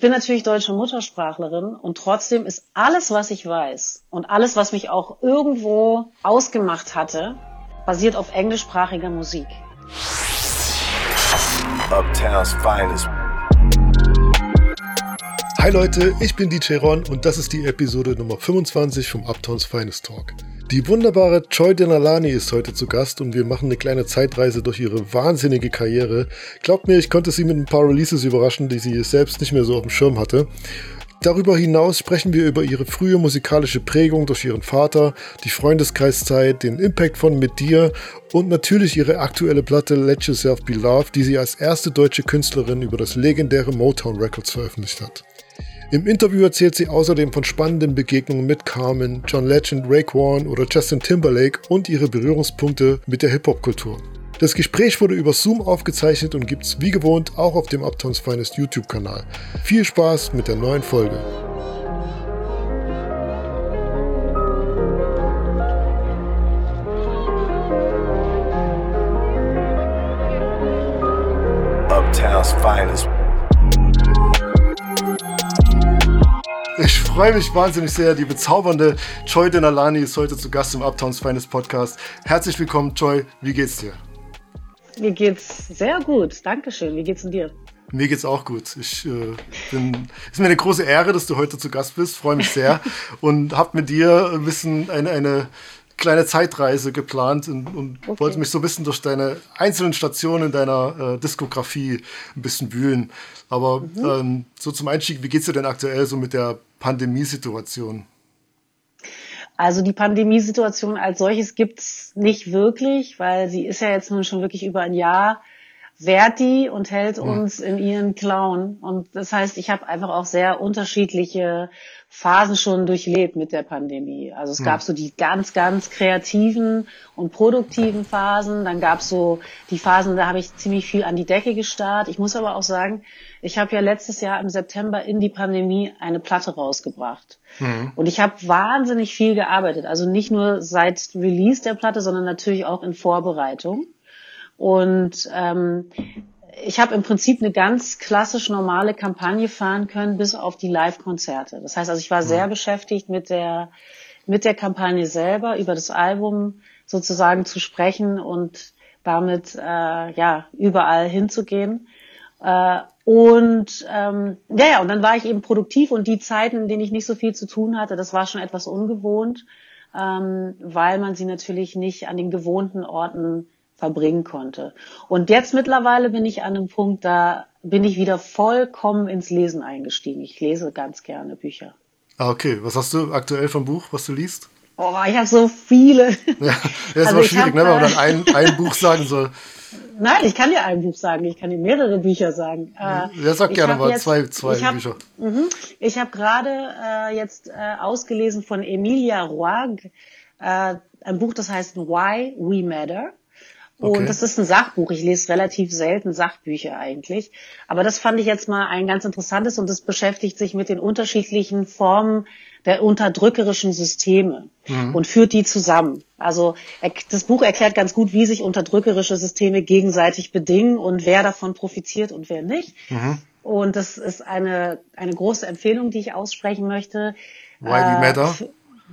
ich bin natürlich deutsche Muttersprachlerin und trotzdem ist alles, was ich weiß und alles, was mich auch irgendwo ausgemacht hatte, basiert auf englischsprachiger Musik. Hi Leute, ich bin DJ Ron und das ist die Episode Nummer 25 vom Uptowns Finest Talk. Die wunderbare Joy Denalani ist heute zu Gast und wir machen eine kleine Zeitreise durch ihre wahnsinnige Karriere. Glaubt mir, ich konnte sie mit ein paar Releases überraschen, die sie selbst nicht mehr so auf dem Schirm hatte. Darüber hinaus sprechen wir über ihre frühe musikalische Prägung durch ihren Vater, die Freundeskreiszeit, den Impact von Mit dir und natürlich ihre aktuelle Platte Let Yourself Be Loved, die sie als erste deutsche Künstlerin über das legendäre Motown Records veröffentlicht hat. Im Interview erzählt sie außerdem von spannenden Begegnungen mit Carmen, John Legend, Raekwon oder Justin Timberlake und ihre Berührungspunkte mit der Hip-Hop-Kultur. Das Gespräch wurde über Zoom aufgezeichnet und gibt's wie gewohnt auch auf dem Uptowns Finest YouTube-Kanal. Viel Spaß mit der neuen Folge. Uptown's Finest. Ich freue mich wahnsinnig sehr. Die bezaubernde Joy Denalani ist heute zu Gast im Uptowns Finest Podcast. Herzlich willkommen, Joy. Wie geht's dir? Mir geht's sehr gut. Dankeschön. Wie geht's denn dir? Mir geht's auch gut. Ich äh, bin, ist mir eine große Ehre, dass du heute zu Gast bist. Freue mich sehr und habe mit dir ein bisschen eine, eine kleine Zeitreise geplant und, und okay. wollte mich so ein bisschen durch deine einzelnen Stationen deiner äh, Diskografie ein bisschen wühlen. Aber mhm. ähm, so zum Einstieg, wie geht's dir denn aktuell so mit der Pandemiesituation? Also die Pandemiesituation als solches gibt's nicht wirklich, weil sie ist ja jetzt nun schon wirklich über ein Jahr wehrt die und hält uns in ihren Klauen. Und das heißt, ich habe einfach auch sehr unterschiedliche Phasen schon durchlebt mit der Pandemie. Also es gab so die ganz, ganz kreativen und produktiven Phasen. Dann gab es so die Phasen, da habe ich ziemlich viel an die Decke gestarrt. Ich muss aber auch sagen, ich habe ja letztes Jahr im September in die Pandemie eine Platte rausgebracht. Mhm. Und ich habe wahnsinnig viel gearbeitet. Also nicht nur seit Release der Platte, sondern natürlich auch in Vorbereitung. Und ähm, ich habe im Prinzip eine ganz klassisch normale Kampagne fahren können, bis auf die Live-Konzerte. Das heißt also, ich war sehr mhm. beschäftigt mit der, mit der Kampagne selber, über das Album sozusagen zu sprechen und damit äh, ja überall hinzugehen. Äh, und ähm, ja, ja, und dann war ich eben produktiv und die Zeiten, in denen ich nicht so viel zu tun hatte, das war schon etwas ungewohnt, ähm, weil man sie natürlich nicht an den gewohnten Orten verbringen konnte. Und jetzt mittlerweile bin ich an einem Punkt, da bin ich wieder vollkommen ins Lesen eingestiegen. Ich lese ganz gerne Bücher. Ah, okay. Was hast du aktuell vom Buch, was du liest? Oh, ich habe so viele. Ja, das ist also immer schwierig, hab, ne, wenn man dann ein, ein Buch sagen soll. Nein, ich kann dir ein Buch sagen, ich kann dir mehrere Bücher sagen. Äh, ja, sag gerne mal jetzt, zwei, zwei ich hab, Bücher. Mh, ich habe gerade äh, jetzt äh, ausgelesen von Emilia Roig äh, ein Buch, das heißt Why We Matter. Und das ist ein Sachbuch. Ich lese relativ selten Sachbücher eigentlich. Aber das fand ich jetzt mal ein ganz interessantes und das beschäftigt sich mit den unterschiedlichen Formen der unterdrückerischen Systeme mhm. und führt die zusammen. Also das Buch erklärt ganz gut, wie sich unterdrückerische Systeme gegenseitig bedingen und wer davon profitiert und wer nicht. Mhm. Und das ist eine, eine große Empfehlung, die ich aussprechen möchte. Why We Matter.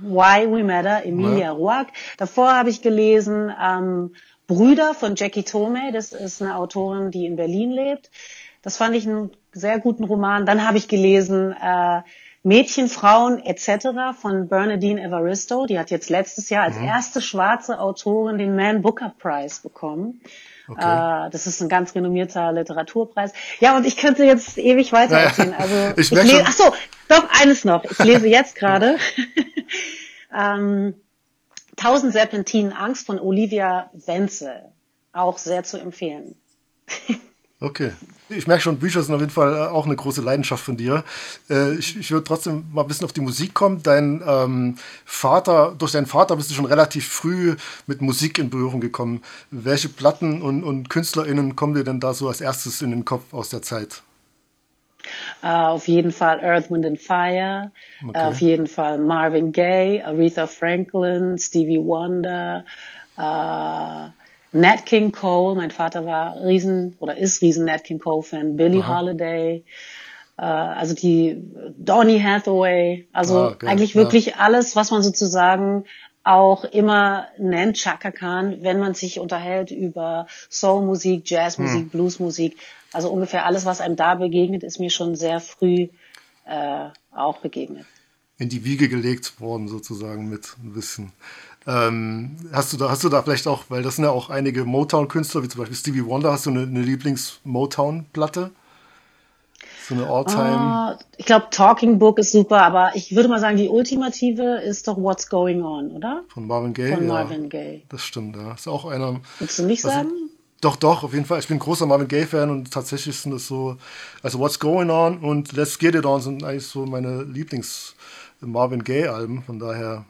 Why We Matter, Emilia ja. Roark. Davor habe ich gelesen ähm, Brüder von Jackie Tome. Das ist eine Autorin, die in Berlin lebt. Das fand ich einen sehr guten Roman. Dann habe ich gelesen äh, Mädchen, Frauen etc. von Bernadine Evaristo. Die hat jetzt letztes Jahr als mhm. erste schwarze Autorin den Man Booker Prize bekommen. Okay. Äh, das ist ein ganz renommierter Literaturpreis. Ja, und ich könnte jetzt ewig weiter erzählen. Also ich, ich lese, ach so, doch eines noch. Ich lese jetzt gerade. ähm, Tausend Serpentinen Angst von Olivia Wenzel. Auch sehr zu empfehlen. Okay. Ich merke schon, Bücher sind auf jeden Fall äh, auch eine große Leidenschaft von dir. Äh, ich, ich würde trotzdem mal ein bisschen auf die Musik kommen. Dein ähm, Vater, durch deinen Vater bist du schon relativ früh mit Musik in Berührung gekommen. Welche Platten und, und KünstlerInnen kommen dir denn da so als erstes in den Kopf aus der Zeit? Uh, auf jeden Fall Earth, Wind and Fire, okay. uh, auf jeden Fall Marvin Gaye, Aretha Franklin, Stevie Wonder, uh, Nat King Cole. Mein Vater war riesen oder ist riesen Nat King Cole Fan. Billie Aha. Holiday. äh, also die Donny Hathaway, also ah, eigentlich wirklich ja. alles, was man sozusagen auch immer nennt Chaka Khan, wenn man sich unterhält über Soulmusik, Jazzmusik, hm. Bluesmusik. Also ungefähr alles, was einem da begegnet, ist mir schon sehr früh äh, auch begegnet. In die Wiege gelegt worden, sozusagen mit bisschen. Ähm, hast, du da, hast du da vielleicht auch, weil das sind ja auch einige Motown-Künstler, wie zum Beispiel Stevie Wonder, hast du eine, eine Lieblings-Motown-Platte? So eine All-Time. Uh, ich glaube, Talking Book ist super, aber ich würde mal sagen, die ultimative ist doch What's Going On, oder? Von Marvin Gaye. Von Marvin ja, Gaye. Das stimmt, ja. Ist auch einer. Willst du nicht sagen? Doch, doch, auf jeden Fall. Ich bin großer Marvin Gaye-Fan und tatsächlich sind das so, also What's Going On und Let's Get It On sind eigentlich so meine Lieblings-Marvin Gaye-Alben. Von daher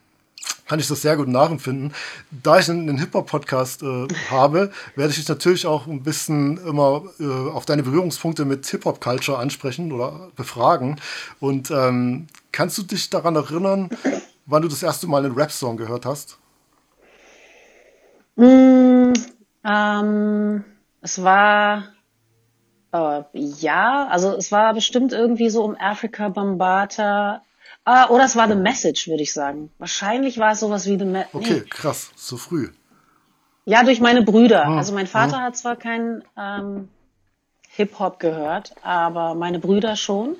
kann ich das sehr gut nachempfinden. Da ich einen Hip-Hop-Podcast äh, habe, werde ich dich natürlich auch ein bisschen immer äh, auf deine Berührungspunkte mit Hip-Hop-Culture ansprechen oder befragen. Und ähm, kannst du dich daran erinnern, wann du das erste Mal einen Rap-Song gehört hast? Mm, ähm, es war äh, ja, also es war bestimmt irgendwie so um Africa Bambata Ah, oder es war The Message, würde ich sagen. Wahrscheinlich war es sowas wie The Message. Okay, nee. krass, so früh. Ja, durch meine Brüder. Ah, also mein Vater ah. hat zwar keinen ähm, Hip-Hop gehört, aber meine Brüder schon.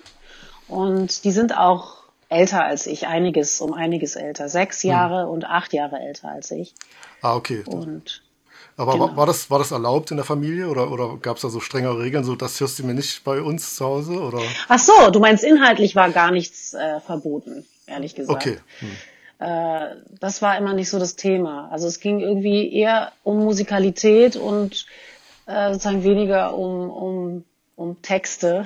Und die sind auch älter als ich, einiges, um einiges älter. Sechs hm. Jahre hm. und acht Jahre älter als ich. Ah, okay. Und aber genau. war, war, das, war das erlaubt in der Familie oder, oder gab es da so strengere Regeln, so das hörst du mir nicht bei uns zu Hause? Oder? Ach so, du meinst inhaltlich war gar nichts äh, verboten, ehrlich gesagt. Okay. Hm. Äh, das war immer nicht so das Thema. Also es ging irgendwie eher um Musikalität und äh, sozusagen weniger um, um, um Texte.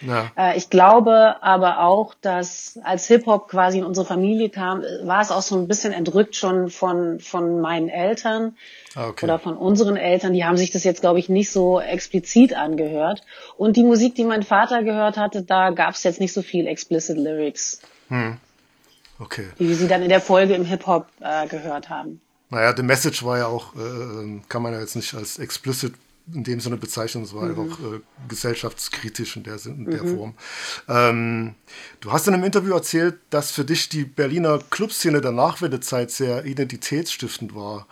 Ja. Äh, ich glaube aber auch, dass als Hip-Hop quasi in unsere Familie kam, war es auch so ein bisschen entrückt schon von, von meinen Eltern ah, okay. oder von unseren Eltern. Die haben sich das jetzt, glaube ich, nicht so explizit angehört. Und die Musik, die mein Vater gehört hatte, da gab es jetzt nicht so viel explicit Lyrics. Hm. Okay. Wie wir sie dann in der Folge im Hip-Hop äh, gehört haben. Naja, The Message war ja auch, äh, kann man ja jetzt nicht als explicit in dem Sinne bezeichnen. Es war mhm. einfach äh, gesellschaftskritisch in der, in der mhm. Form. Ähm, du hast in einem Interview erzählt, dass für dich die Berliner Clubszene der Nachwendezeit sehr identitätsstiftend war.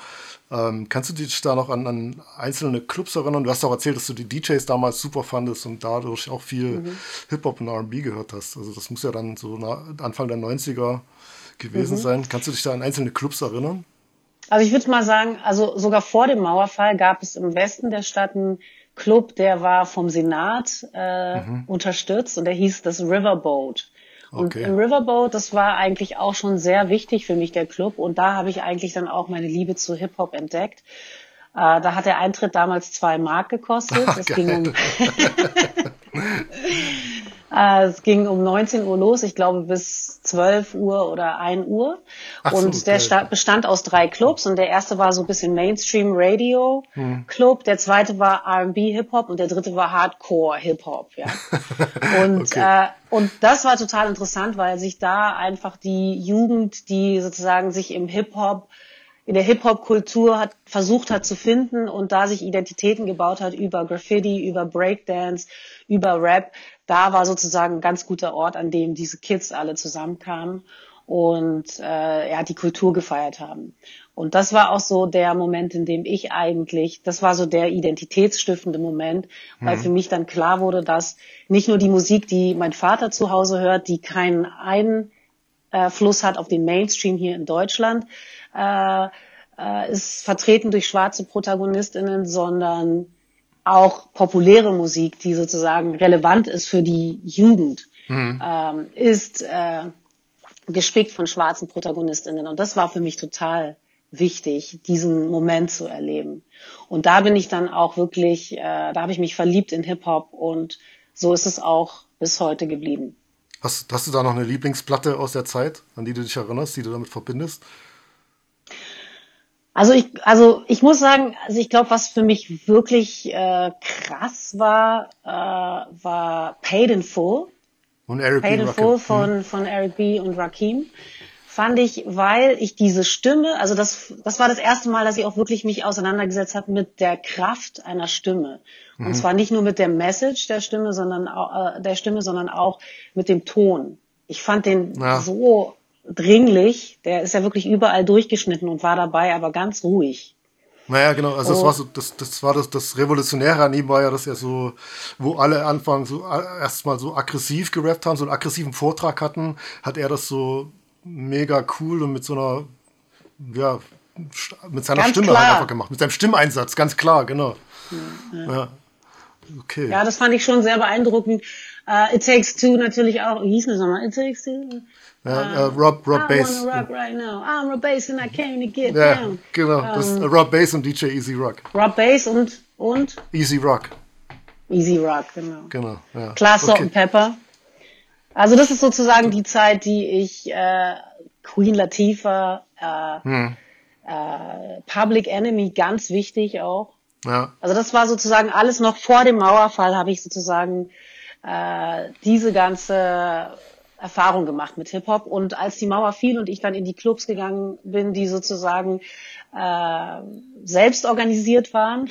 Ähm, kannst du dich da noch an, an, einzelne Clubs erinnern? Du hast auch erzählt, dass du die DJs damals super fandest und dadurch auch viel mhm. Hip-Hop und RB gehört hast. Also das muss ja dann so Anfang der 90er gewesen mhm. sein. Kannst du dich da an einzelne Clubs erinnern? Also ich würde mal sagen, also sogar vor dem Mauerfall gab es im Westen der Stadt einen Club, der war vom Senat äh, mhm. unterstützt und der hieß das Riverboat. Und okay. im Riverboat, das war eigentlich auch schon sehr wichtig für mich, der Club. Und da habe ich eigentlich dann auch meine Liebe zu Hip-Hop entdeckt. Äh, da hat der Eintritt damals zwei Mark gekostet. Es ging um es ging um 19 Uhr los, ich glaube bis 12 Uhr oder 1 Uhr. Ach und so, der okay. bestand aus drei Clubs und der erste war so ein bisschen Mainstream Radio hm. Club, der zweite war R&B Hip Hop und der dritte war Hardcore Hip Hop. Ja. Und okay. äh, und das war total interessant, weil sich da einfach die Jugend, die sozusagen sich im Hip Hop in der Hip-Hop-Kultur hat, versucht hat zu finden und da sich Identitäten gebaut hat über Graffiti, über Breakdance, über Rap. Da war sozusagen ein ganz guter Ort, an dem diese Kids alle zusammenkamen und äh, ja, die Kultur gefeiert haben. Und das war auch so der Moment, in dem ich eigentlich, das war so der identitätsstiftende Moment, weil mhm. für mich dann klar wurde, dass nicht nur die Musik, die mein Vater zu Hause hört, die keinen Einfluss hat auf den Mainstream hier in Deutschland, äh, äh, ist vertreten durch schwarze Protagonistinnen, sondern auch populäre Musik, die sozusagen relevant ist für die Jugend, mhm. ähm, ist äh, gespickt von schwarzen Protagonistinnen. Und das war für mich total wichtig, diesen Moment zu erleben. Und da bin ich dann auch wirklich, äh, da habe ich mich verliebt in Hip-Hop und so ist es auch bis heute geblieben. Hast, hast du da noch eine Lieblingsplatte aus der Zeit, an die du dich erinnerst, die du damit verbindest? Also ich, also ich muss sagen, also ich glaube, was für mich wirklich äh, krass war, äh, war Paid in Full. Und Eric Paid in Full von, hm. von Eric B. und Rakim. fand ich, weil ich diese Stimme, also das, das war das erste Mal, dass ich auch wirklich mich auseinandergesetzt habe mit der Kraft einer Stimme. Und mhm. zwar nicht nur mit der Message der Stimme, sondern auch, äh, der Stimme, sondern auch mit dem Ton. Ich fand den ja. so dringlich. Der ist ja wirklich überall durchgeschnitten und war dabei, aber ganz ruhig. Naja, genau, also oh. das war so, das, das war das, das Revolutionäre an ihm war ja, dass er so, wo alle anfangen so äh, erstmal so aggressiv gerappt haben, so einen aggressiven Vortrag hatten, hat er das so mega cool und mit so einer, ja, mit seiner ganz Stimme halt klar. halt einfach gemacht, mit seinem Stimmeinsatz, ganz klar, genau. Ja, ja. Okay. Ja, das fand ich schon sehr beeindruckend. Uh, It Takes Two natürlich auch, wie hieß das nochmal? It Takes Two? Uh, uh, Rob, Rob I Bass. rock right now. I'm Rob Bass and I came to get ja, down. Genau, um, das Rob Bass und DJ Easy Rock. Rob Bass und, und? Easy Rock. Easy Rock, genau. Genau, ja. Klar, Salt okay. and Pepper. Also das ist sozusagen die Zeit, die ich äh, Queen Latifah, äh, hm. äh, Public Enemy, ganz wichtig auch. Ja. Also das war sozusagen alles noch vor dem Mauerfall, habe ich sozusagen äh, diese ganze Erfahrung gemacht mit Hip-Hop. Und als die Mauer fiel und ich dann in die Clubs gegangen bin, die sozusagen äh, selbst organisiert waren,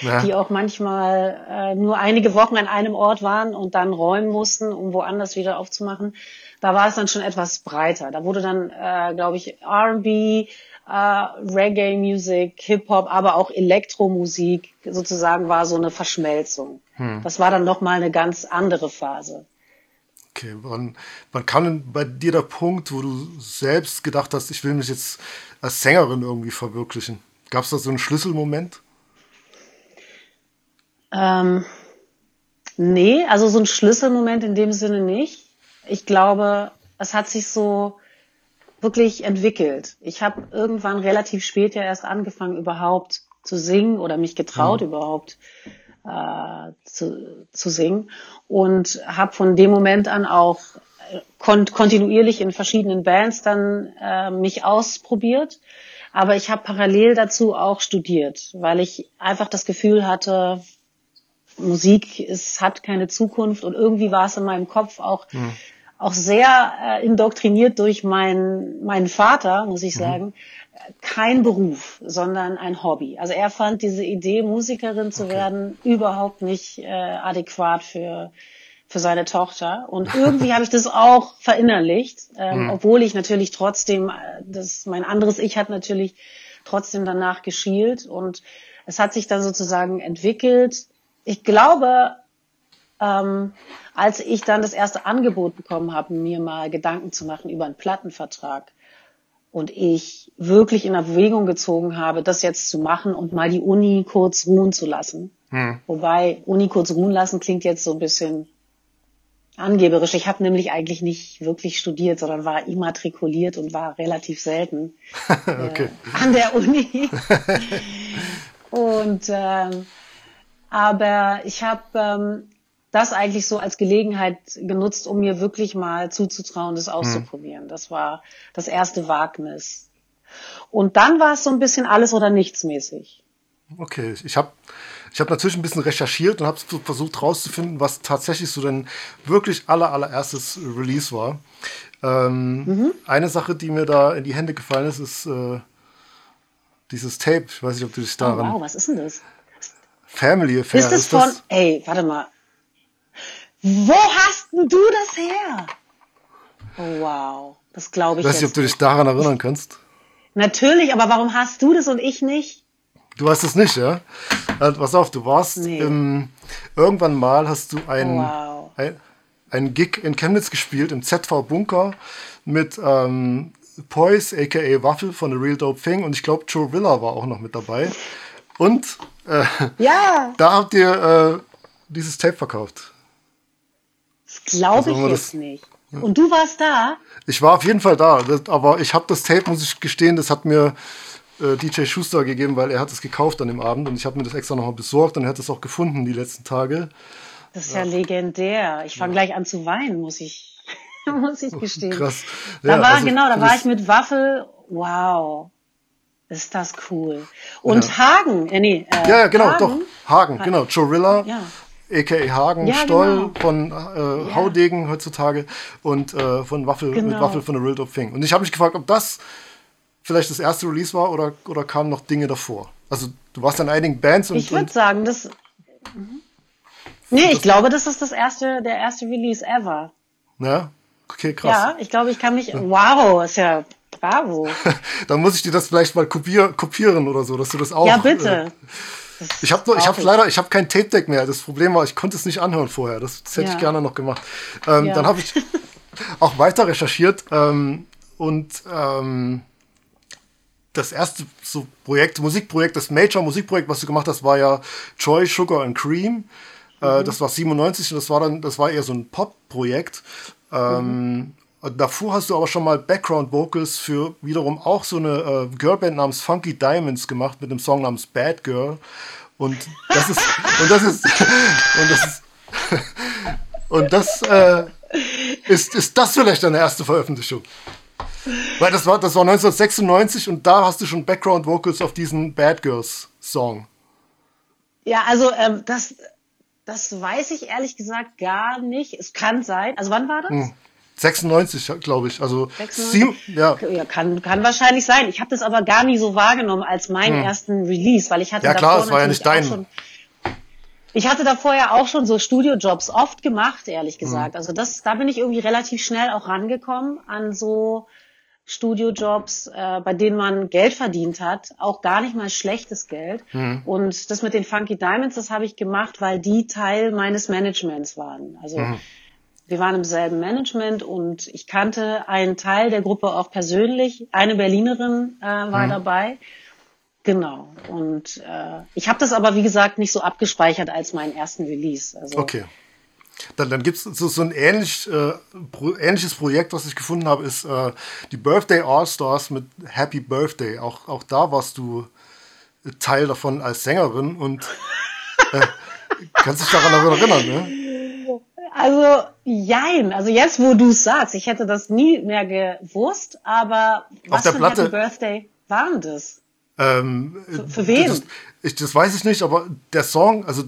ja. die auch manchmal äh, nur einige Wochen an einem Ort waren und dann räumen mussten, um woanders wieder aufzumachen, da war es dann schon etwas breiter. Da wurde dann, äh, glaube ich, R&B, äh, Reggae-Musik, Hip-Hop, aber auch Elektromusik sozusagen war so eine Verschmelzung. Hm. Das war dann nochmal eine ganz andere Phase. Okay, wann, wann kam denn bei dir der Punkt, wo du selbst gedacht hast, ich will mich jetzt als Sängerin irgendwie verwirklichen? Gab es da so einen Schlüsselmoment? Ähm, nee, also so ein Schlüsselmoment in dem Sinne nicht. Ich glaube, es hat sich so wirklich entwickelt. Ich habe irgendwann relativ spät ja erst angefangen, überhaupt zu singen oder mich getraut, mhm. überhaupt äh, zu, zu singen und habe von dem Moment an auch äh, kon kontinuierlich in verschiedenen Bands dann äh, mich ausprobiert. Aber ich habe parallel dazu auch studiert, weil ich einfach das Gefühl hatte, Musik ist, hat keine Zukunft und irgendwie war es in meinem Kopf auch, mhm. Auch sehr äh, indoktriniert durch meinen, meinen Vater, muss ich mhm. sagen, kein Beruf, sondern ein Hobby. Also er fand diese Idee, Musikerin zu okay. werden, überhaupt nicht äh, adäquat für für seine Tochter. Und irgendwie habe ich das auch verinnerlicht, ähm, mhm. obwohl ich natürlich trotzdem, äh, das mein anderes Ich hat natürlich trotzdem danach geschielt und es hat sich dann sozusagen entwickelt. Ich glaube, ähm, als ich dann das erste Angebot bekommen habe, mir mal Gedanken zu machen über einen Plattenvertrag, und ich wirklich in Erwägung gezogen habe, das jetzt zu machen und mal die Uni kurz ruhen zu lassen. Hm. Wobei Uni kurz ruhen lassen klingt jetzt so ein bisschen angeberisch. Ich habe nämlich eigentlich nicht wirklich studiert, sondern war immatrikuliert und war relativ selten okay. äh, an der Uni. und ähm, aber ich habe ähm, das eigentlich so als Gelegenheit genutzt, um mir wirklich mal zuzutrauen, das auszuprobieren. Mhm. Das war das erste Wagnis. Und dann war es so ein bisschen alles oder nichts mäßig. Okay, ich habe ich hab natürlich ein bisschen recherchiert und habe versucht herauszufinden, was tatsächlich so dein wirklich aller allererstes Release war. Ähm, mhm. Eine Sache, die mir da in die Hände gefallen ist, ist äh, dieses Tape. Ich weiß nicht, ob du dich daran. Oh, wow, was ist denn das? Family Affair. Ist das ist von, das? ey, warte mal. Wo hast denn du das her? Oh, wow, das glaube ich. Ich weiß nicht, ob du dich daran erinnern kannst. Natürlich, aber warum hast du das und ich nicht? Du hast es nicht, ja? Also, pass auf, du warst nee. im, irgendwann mal hast du ein, wow. ein, ein Gig in Chemnitz gespielt im ZV Bunker mit ähm, Poise, aka Waffel von The Real Dope Thing und ich glaube Joe Villa war auch noch mit dabei. Und äh, ja. da habt ihr äh, dieses Tape verkauft. Das glaube ich jetzt nicht. Und du warst da? Ich war auf jeden Fall da, das, aber ich habe das Tape, muss ich gestehen, das hat mir äh, DJ Schuster gegeben, weil er hat es gekauft an dem Abend und ich habe mir das extra nochmal besorgt und er hat es auch gefunden die letzten Tage. Das ist ja, ja legendär. Ich fange ja. gleich an zu weinen, muss ich, muss ich gestehen. Krass. Da war, also, genau, da war ich mit Waffel. Wow. Ist das cool. Und ja. Hagen, äh, nee, äh, Ja, ja, genau, Hagen. doch. Hagen, genau. Jorilla. Ja. a.k.a. Hagen, ja, Stoll genau. von äh, ja. Haudegen heutzutage und äh, von Waffel genau. mit Waffel von The Real Dope Thing. Und ich habe mich gefragt, ob das vielleicht das erste Release war oder, oder kamen noch Dinge davor? Also du warst in einigen Bands und. Ich würde sagen, das. Mhm. Nee, ich glaube, das ist das erste, der erste Release ever. Ja, okay, krass. Ja, ich glaube, ich kann mich. Wow, ist ja bravo. Dann muss ich dir das vielleicht mal kopier, kopieren oder so, dass du das auch. Ja, bitte. Äh, ich habe ich habe leider, ich habe kein Tape Deck mehr. Das Problem war, ich konnte es nicht anhören vorher. Das, das hätte ja. ich gerne noch gemacht. Ähm, ja. Dann habe ich auch weiter recherchiert ähm, und ähm, das erste so Projekt, Musikprojekt, das Major-Musikprojekt, was du gemacht hast, war ja Joy, Sugar and Cream. Äh, mhm. das war 97 und das war dann, das war eher so ein Pop-Projekt. Ähm, mhm. Davor hast du aber schon mal Background Vocals für wiederum auch so eine äh, Girlband namens Funky Diamonds gemacht mit einem Song namens Bad Girl. Und das ist, und das ist, und das ist, und das äh, ist, ist das vielleicht deine erste Veröffentlichung? Weil das war, das war 1996 und da hast du schon Background Vocals auf diesen Bad Girls Song. Ja, also ähm, das, das weiß ich ehrlich gesagt gar nicht. Es kann sein. Also wann war das? Hm. 96, glaube ich. Also 96? Sieben, ja. ja. kann, kann wahrscheinlich sein. Ich habe das aber gar nie so wahrgenommen als meinen hm. ersten Release, weil ich hatte ja klar, es war ja nicht dein. Schon, ich hatte da vorher auch schon so Studiojobs oft gemacht, ehrlich gesagt. Hm. Also das, da bin ich irgendwie relativ schnell auch rangekommen an so Studiojobs, äh, bei denen man Geld verdient hat, auch gar nicht mal schlechtes Geld. Mhm. Und das mit den Funky Diamonds, das habe ich gemacht, weil die Teil meines Managements waren. Also mhm. Wir waren im selben Management und ich kannte einen Teil der Gruppe auch persönlich. Eine Berlinerin äh, war mhm. dabei. Genau. Und äh, ich habe das aber, wie gesagt, nicht so abgespeichert als meinen ersten Release. Also, okay. Dann, dann gibt es so, so ein ähnlich, äh, pro, ähnliches Projekt, was ich gefunden habe, ist äh, die Birthday All-Stars mit Happy Birthday. Auch, auch da warst du Teil davon als Sängerin und äh, kannst dich daran erinnern, ne? Also, jein. Also jetzt, wo du es sagst, ich hätte das nie mehr gewusst, aber was Auf der für Platte, Happy Birthday waren das? Ähm, für, für wen? Das, ich, das weiß ich nicht, aber der Song, also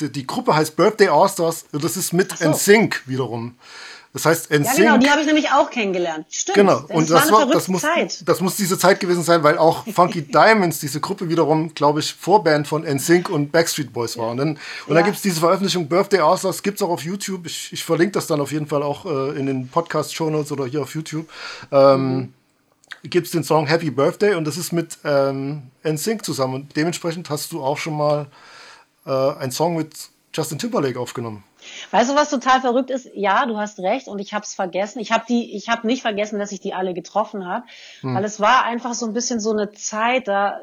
die, die Gruppe heißt Birthday All-Stars, das ist mit so. NSYNC wiederum. Das heißt, NSYNC. Ja, genau, die habe ich nämlich auch kennengelernt. Stimmt. Genau. Das und das war, das muss, Zeit. das muss diese Zeit gewesen sein, weil auch Funky Diamonds, diese Gruppe wiederum, glaube ich, Vorband von NSYNC und Backstreet Boys war. Und dann, und ja. dann gibt es diese Veröffentlichung Birthday All-Stars, gibt es auch auf YouTube. Ich, ich verlinke das dann auf jeden Fall auch äh, in den Podcast-Show Notes oder hier auf YouTube. Ähm, mhm gibt es den Song Happy Birthday und das ist mit ähm, NSYNC zusammen. Und dementsprechend hast du auch schon mal äh, einen Song mit Justin Timberlake aufgenommen. Weißt du, was total verrückt ist? Ja, du hast recht und ich habe es vergessen. Ich habe die, ich habe nicht vergessen, dass ich die alle getroffen habe, hm. weil es war einfach so ein bisschen so eine Zeit, da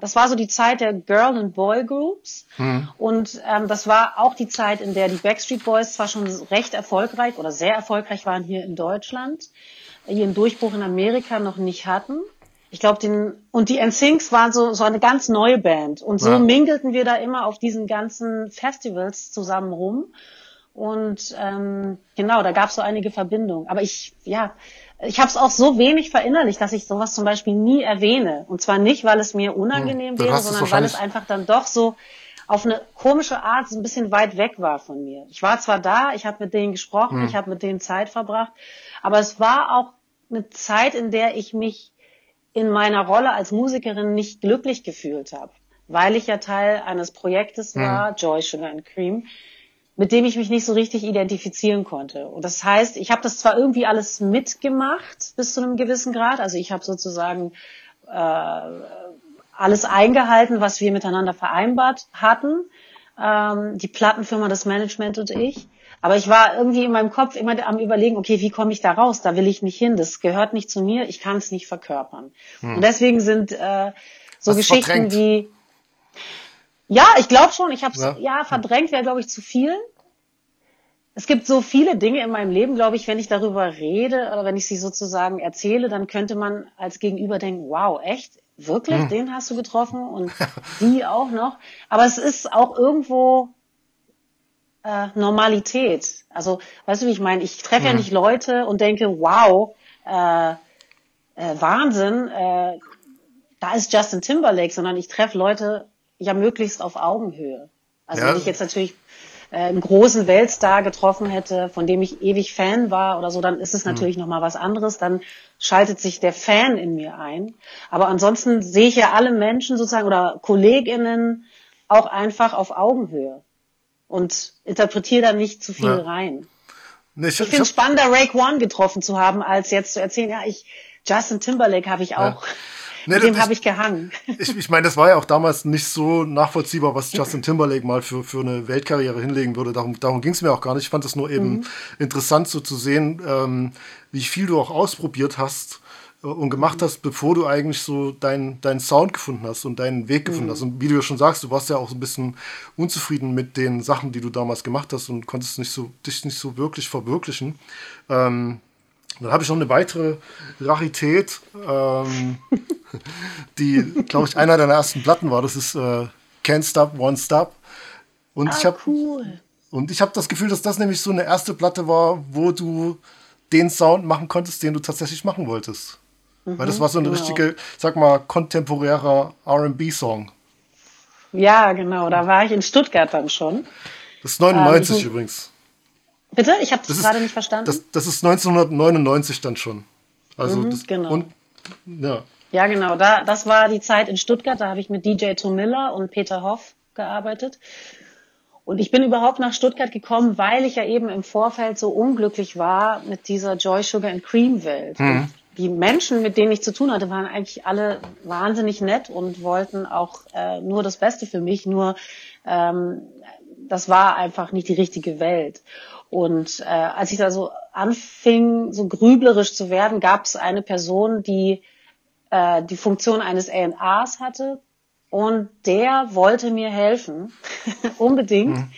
das war so die Zeit der Girl and Boy Groups hm. und ähm, das war auch die Zeit, in der die Backstreet Boys zwar schon recht erfolgreich oder sehr erfolgreich waren hier in Deutschland, ihren Durchbruch in Amerika noch nicht hatten. Ich glaube, den und die NSYNCs waren so so eine ganz neue Band und so ja. mingelten wir da immer auf diesen ganzen Festivals zusammen rum und ähm, genau, da gab es so einige Verbindungen. Aber ich ja, ich habe es auch so wenig verinnerlicht, dass ich sowas zum Beispiel nie erwähne. Und zwar nicht, weil es mir unangenehm hm, wäre, sondern weil es einfach dann doch so auf eine komische Art so ein bisschen weit weg war von mir. Ich war zwar da, ich habe mit denen gesprochen, hm. ich habe mit denen Zeit verbracht, aber es war auch eine Zeit, in der ich mich in meiner Rolle als Musikerin nicht glücklich gefühlt habe, weil ich ja Teil eines Projektes hm. war, mhm. Joy Sugar and Cream, mit dem ich mich nicht so richtig identifizieren konnte. Und das heißt, ich habe das zwar irgendwie alles mitgemacht bis zu einem gewissen Grad, also ich habe sozusagen äh, alles eingehalten, was wir miteinander vereinbart hatten, ähm, die Plattenfirma, das Management und ich. Aber ich war irgendwie in meinem Kopf immer am überlegen, okay, wie komme ich da raus? Da will ich nicht hin. Das gehört nicht zu mir. Ich kann es nicht verkörpern. Hm. Und deswegen sind äh, so Was Geschichten wie ja, ich glaube schon. Ich habe ja. ja verdrängt wäre glaube ich zu viel. Es gibt so viele Dinge in meinem Leben, glaube ich, wenn ich darüber rede oder wenn ich sie sozusagen erzähle, dann könnte man als Gegenüber denken, wow, echt? Wirklich? Hm. Den hast du getroffen und die auch noch. Aber es ist auch irgendwo äh, Normalität. Also, weißt du, wie ich meine? Ich treffe mhm. ja nicht Leute und denke, wow, äh, äh, Wahnsinn, äh, da ist Justin Timberlake, sondern ich treffe Leute ja möglichst auf Augenhöhe. Also ja. wenn ich jetzt natürlich äh, einen großen Weltstar getroffen hätte, von dem ich ewig Fan war oder so, dann ist es mhm. natürlich mhm. noch mal was anderes. Dann schaltet sich der Fan in mir ein. Aber ansonsten sehe ich ja alle Menschen sozusagen oder KollegInnen auch einfach auf Augenhöhe und interpretiere da nicht zu viel ja. rein. Nee, ich, ich finde es spannender, Rake One getroffen zu haben, als jetzt zu erzählen, ja, ich Justin Timberlake habe ich auch. Ja. Nee, Mit dem habe ich gehangen. Ich, ich meine, das war ja auch damals nicht so nachvollziehbar, was Justin Timberlake mal für, für eine Weltkarriere hinlegen würde. Darum, darum ging es mir auch gar nicht. Ich fand es nur eben mhm. interessant so zu sehen, ähm, wie viel du auch ausprobiert hast und gemacht hast, bevor du eigentlich so deinen dein Sound gefunden hast und deinen Weg gefunden mhm. hast. Und wie du ja schon sagst, du warst ja auch so ein bisschen unzufrieden mit den Sachen, die du damals gemacht hast und konntest nicht so, dich nicht so wirklich verwirklichen. Ähm, dann habe ich noch eine weitere Rarität, ähm, die, glaube ich, einer deiner ersten Platten war. Das ist äh, Can't Stop, One Stop. Und ah, ich habe cool. und ich habe das Gefühl, dass das nämlich so eine erste Platte war, wo du den Sound machen konntest, den du tatsächlich machen wolltest. Mhm, Weil das mhm, war so eine genau. richtige, sag mal, kontemporärer R&B-Song. Ja, genau. Da war ich in Stuttgart dann schon. Das ist 99 ähm, übrigens. Bitte? Ich habe das gerade nicht verstanden. Das, das, ist 1999 dann schon. Also mhm, das, genau. Und, ja. ja, genau. Da, das war die Zeit in Stuttgart. Da habe ich mit DJ Tom Miller und Peter Hoff gearbeitet. Und ich bin überhaupt nach Stuttgart gekommen, weil ich ja eben im Vorfeld so unglücklich war mit dieser Joy Sugar and Cream Welt. Mhm. Die Menschen, mit denen ich zu tun hatte, waren eigentlich alle wahnsinnig nett und wollten auch äh, nur das Beste für mich. Nur ähm, das war einfach nicht die richtige Welt. Und äh, als ich da so anfing, so grüblerisch zu werden, gab es eine Person, die äh, die Funktion eines A&Rs hatte und der wollte mir helfen, unbedingt. Mhm.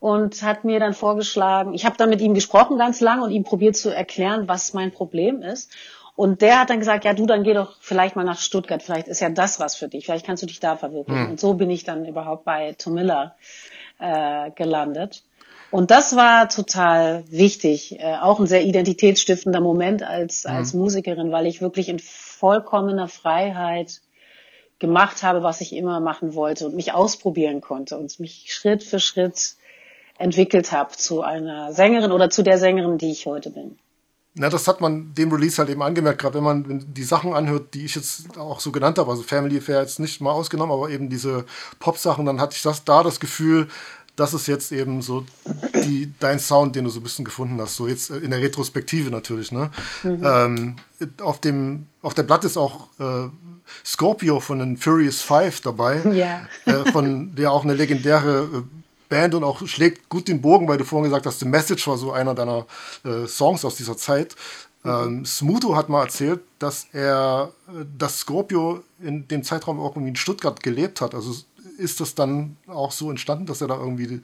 Und hat mir dann vorgeschlagen, ich habe dann mit ihm gesprochen ganz lang und ihm probiert zu erklären, was mein Problem ist. Und der hat dann gesagt, ja du, dann geh doch vielleicht mal nach Stuttgart, vielleicht ist ja das was für dich, vielleicht kannst du dich da verwirklichen. Mhm. Und so bin ich dann überhaupt bei Tomilla äh, gelandet. Und das war total wichtig, äh, auch ein sehr identitätsstiftender Moment als, mhm. als Musikerin, weil ich wirklich in vollkommener Freiheit gemacht habe, was ich immer machen wollte und mich ausprobieren konnte und mich Schritt für Schritt entwickelt habe zu einer Sängerin oder zu der Sängerin, die ich heute bin. Na, das hat man dem Release halt eben angemerkt, gerade wenn man die Sachen anhört, die ich jetzt auch so genannt habe, also Family Affair jetzt nicht mal ausgenommen, aber eben diese Pop-Sachen, dann hatte ich das da das Gefühl, das ist jetzt eben so die, dein Sound, den du so ein bisschen gefunden hast. So jetzt in der Retrospektive natürlich. Ne? Mhm. Ähm, auf, dem, auf der Blatt ist auch äh, Scorpio von den Furious Five dabei, ja. äh, von der auch eine legendäre äh, Band und auch schlägt gut den Bogen, weil du vorhin gesagt hast, The Message war so einer deiner äh, Songs aus dieser Zeit. Ähm, Smuto hat mal erzählt, dass er, äh, dass Scorpio in dem Zeitraum auch irgendwie in Stuttgart gelebt hat. Also ist das dann auch so entstanden, dass er da irgendwie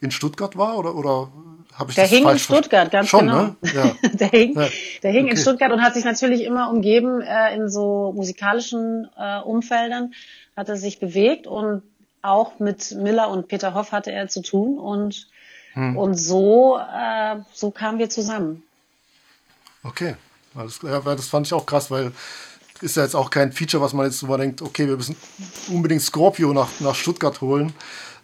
in Stuttgart war oder, oder habe ich der das hing in Stuttgart, ganz Schon, genau. Ne? Ja. der hing, ja. der hing okay. in Stuttgart und hat sich natürlich immer umgeben äh, in so musikalischen äh, Umfeldern, hat er sich bewegt und auch mit Miller und Peter Hoff hatte er zu tun und hm. und so äh, so kamen wir zusammen. Okay, das, das fand ich auch krass, weil ist ja jetzt auch kein Feature, was man jetzt so denkt, okay, wir müssen unbedingt Scorpio nach, nach Stuttgart holen.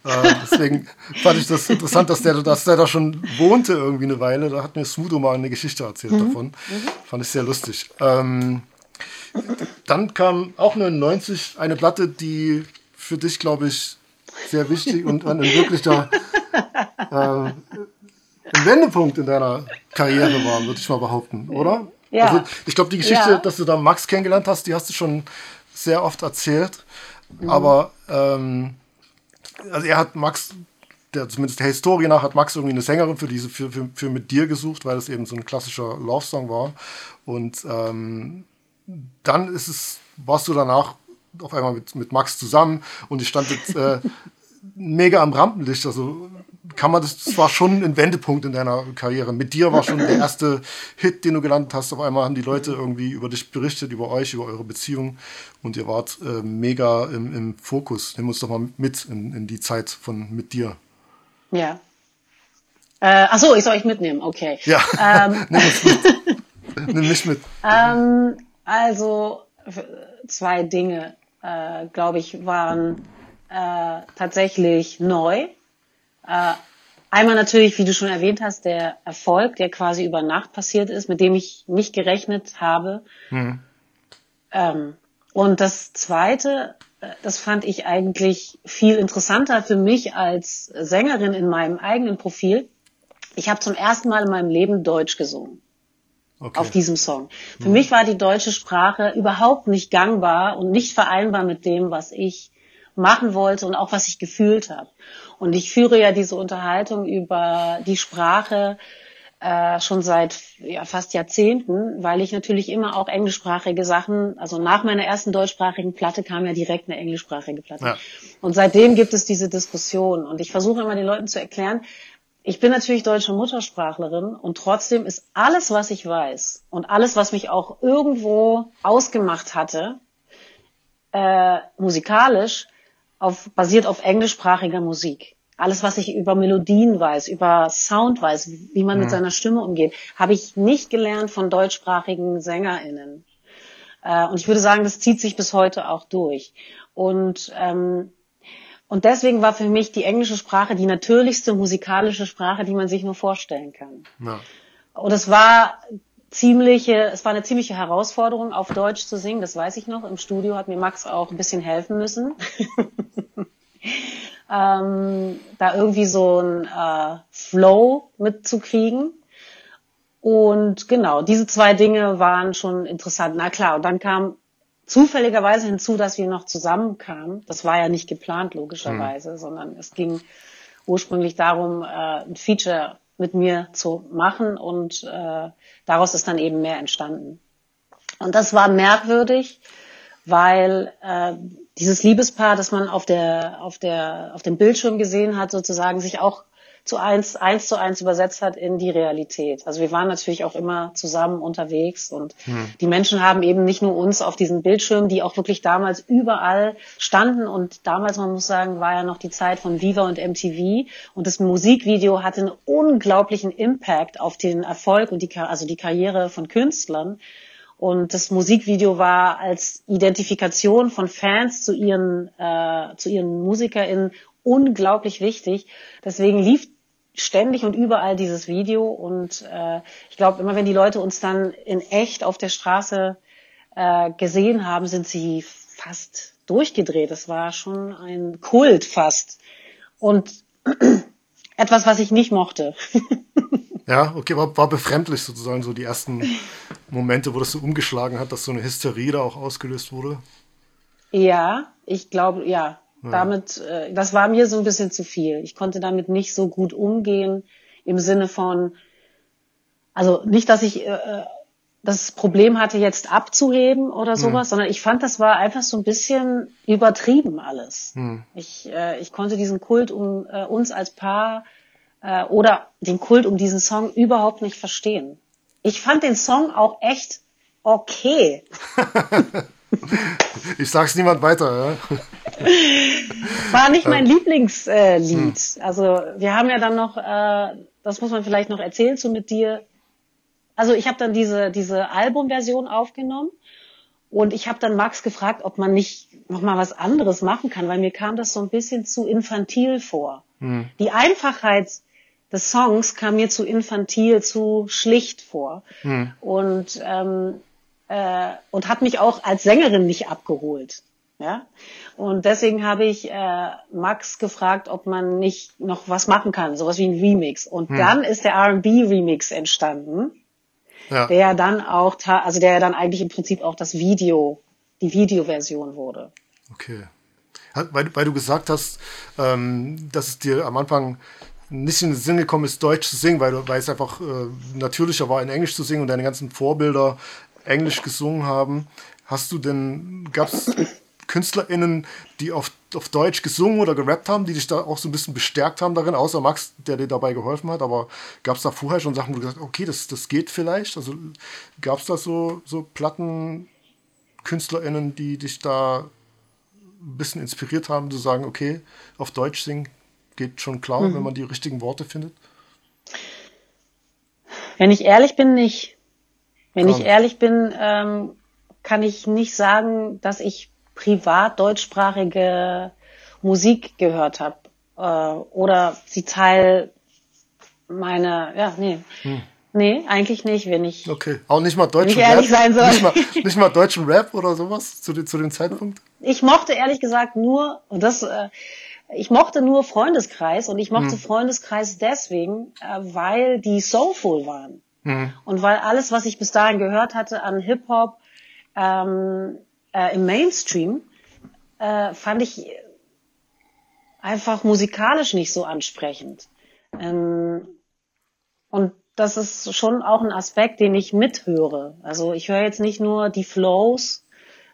Äh, deswegen fand ich das interessant, dass der, dass der da schon wohnte irgendwie eine Weile. Da hat mir Smudo mal eine Geschichte erzählt mhm. davon. Mhm. Fand ich sehr lustig. Ähm, dann kam auch 99 eine Platte, die für dich, glaube ich, sehr wichtig und ein wirklicher äh, Wendepunkt in deiner Karriere war, würde ich mal behaupten, oder? Ja. Also ich glaube, die Geschichte, ja. dass du da Max kennengelernt hast, die hast du schon sehr oft erzählt. Mhm. Aber ähm, also er hat Max, der zumindest der Historie nach, hat Max irgendwie eine Sängerin für diese für, für, für mit dir gesucht, weil es eben so ein klassischer Love-Song war. Und ähm, dann ist es, warst du danach auf einmal mit, mit Max zusammen und ich stand jetzt äh, mega am Rampenlicht. Also kann man das, das war schon ein Wendepunkt in deiner Karriere. Mit dir war schon der erste Hit, den du gelandet hast. Auf einmal haben die Leute irgendwie über dich berichtet, über euch, über eure Beziehung und ihr wart äh, mega im, im, Fokus. Nimm uns doch mal mit in, in die Zeit von mit dir. Ja. Äh, achso, ich soll euch mitnehmen, okay. Ja, ähm, nimm mit. nimm mich mit. Ähm, also zwei Dinge, äh, glaube ich, waren äh, tatsächlich neu. Äh, Einmal natürlich, wie du schon erwähnt hast, der Erfolg, der quasi über Nacht passiert ist, mit dem ich nicht gerechnet habe. Mhm. Ähm, und das Zweite, äh, das fand ich eigentlich viel interessanter für mich als Sängerin in meinem eigenen Profil. Ich habe zum ersten Mal in meinem Leben Deutsch gesungen. Okay. Auf diesem Song. Für mhm. mich war die deutsche Sprache überhaupt nicht gangbar und nicht vereinbar mit dem, was ich machen wollte und auch was ich gefühlt habe. Und ich führe ja diese Unterhaltung über die Sprache äh, schon seit ja, fast Jahrzehnten, weil ich natürlich immer auch englischsprachige Sachen, also nach meiner ersten deutschsprachigen Platte kam ja direkt eine englischsprachige Platte. Ja. Und seitdem gibt es diese Diskussion. Und ich versuche immer den Leuten zu erklären, ich bin natürlich deutsche Muttersprachlerin und trotzdem ist alles, was ich weiß und alles, was mich auch irgendwo ausgemacht hatte, äh, musikalisch, auf, basiert auf englischsprachiger Musik. Alles, was ich über Melodien weiß, über Sound weiß, wie man ja. mit seiner Stimme umgeht, habe ich nicht gelernt von deutschsprachigen SängerInnen. Äh, und ich würde sagen, das zieht sich bis heute auch durch. Und, ähm, und deswegen war für mich die englische Sprache die natürlichste musikalische Sprache, die man sich nur vorstellen kann. Ja. Und es war ziemliche, es war eine ziemliche Herausforderung, auf Deutsch zu singen, das weiß ich noch. Im Studio hat mir Max auch ein bisschen helfen müssen. ähm, da irgendwie so ein äh, Flow mitzukriegen. Und genau, diese zwei Dinge waren schon interessant. Na klar, und dann kam zufälligerweise hinzu, dass wir noch zusammenkamen. Das war ja nicht geplant, logischerweise, mhm. sondern es ging ursprünglich darum, äh, ein Feature mit mir zu machen und äh, daraus ist dann eben mehr entstanden. Und das war merkwürdig, weil äh, dieses Liebespaar, das man auf der auf der auf dem Bildschirm gesehen hat, sozusagen sich auch zu eins, eins zu eins übersetzt hat in die Realität. Also wir waren natürlich auch immer zusammen unterwegs und hm. die Menschen haben eben nicht nur uns auf diesen Bildschirmen, die auch wirklich damals überall standen und damals, man muss sagen, war ja noch die Zeit von Viva und MTV und das Musikvideo hatte einen unglaublichen Impact auf den Erfolg und die, also die Karriere von Künstlern. Und das Musikvideo war als Identifikation von Fans zu ihren, äh, zu ihren MusikerInnen unglaublich wichtig. Deswegen lief ständig und überall dieses Video und äh, ich glaube, immer wenn die Leute uns dann in echt auf der Straße äh, gesehen haben, sind sie fast durchgedreht. Es war schon ein Kult fast und etwas, was ich nicht mochte. ja, okay, war, war befremdlich sozusagen so die ersten Momente, wo das so umgeschlagen hat, dass so eine Hysterie da auch ausgelöst wurde. Ja, ich glaube, ja, damit, äh, das war mir so ein bisschen zu viel. Ich konnte damit nicht so gut umgehen im Sinne von, also nicht, dass ich äh, äh das Problem hatte, jetzt abzuheben oder sowas, mhm. sondern ich fand, das war einfach so ein bisschen übertrieben alles. Mhm. Ich, äh, ich konnte diesen Kult um äh, uns als Paar äh, oder den Kult um diesen Song überhaupt nicht verstehen. Ich fand den Song auch echt okay. ich sag's niemand weiter. Ja? War nicht mein Lieblingslied. Äh, hm. Also wir haben ja dann noch, äh, das muss man vielleicht noch erzählen, so mit dir. Also ich habe dann diese diese Albumversion aufgenommen und ich habe dann Max gefragt, ob man nicht noch mal was anderes machen kann, weil mir kam das so ein bisschen zu infantil vor. Hm. Die Einfachheit des Songs kam mir zu infantil, zu schlicht vor. Hm. Und ähm, äh, und hat mich auch als Sängerin nicht abgeholt. Ja? Und deswegen habe ich äh, Max gefragt, ob man nicht noch was machen kann, sowas wie ein Remix. Und hm. dann ist der R&B-Remix entstanden, ja. der dann auch, also der dann eigentlich im Prinzip auch das Video, die Videoversion wurde. Okay. Weil, weil du gesagt hast, ähm, dass es dir am Anfang nicht in den Sinn gekommen ist, Deutsch zu singen, weil, weil es einfach äh, natürlicher war, in Englisch zu singen und deine ganzen Vorbilder Englisch gesungen haben. Hast du denn, gab es KünstlerInnen, die auf, auf Deutsch gesungen oder gerappt haben, die dich da auch so ein bisschen bestärkt haben darin, außer Max, der dir dabei geholfen hat, aber gab es da vorher schon Sachen, wo du gesagt hast, okay, das, das geht vielleicht? Also gab es da so, so PlattenkünstlerInnen, die dich da ein bisschen inspiriert haben, zu sagen, okay, auf Deutsch singen geht schon klar, mhm. wenn man die richtigen Worte findet? Wenn ich ehrlich bin, nicht. Wenn Komm. ich ehrlich bin, ähm, kann ich nicht sagen, dass ich privat deutschsprachige Musik gehört habe äh, oder sie Teil meine, ja, nee. Hm. Nee, eigentlich nicht, wenn ich. Okay. Auch nicht mal deutschen Rap? Sein soll. Nicht, mal, nicht mal deutschen Rap oder sowas zu, zu dem Zeitpunkt? Ich mochte ehrlich gesagt nur, und das, äh, ich mochte nur Freundeskreis und ich mochte hm. Freundeskreis deswegen, äh, weil die soulful waren. Hm. Und weil alles, was ich bis dahin gehört hatte an Hip-Hop ähm, äh, im Mainstream, äh, fand ich einfach musikalisch nicht so ansprechend. Ähm, und das ist schon auch ein Aspekt, den ich mithöre. Also ich höre jetzt nicht nur die Flows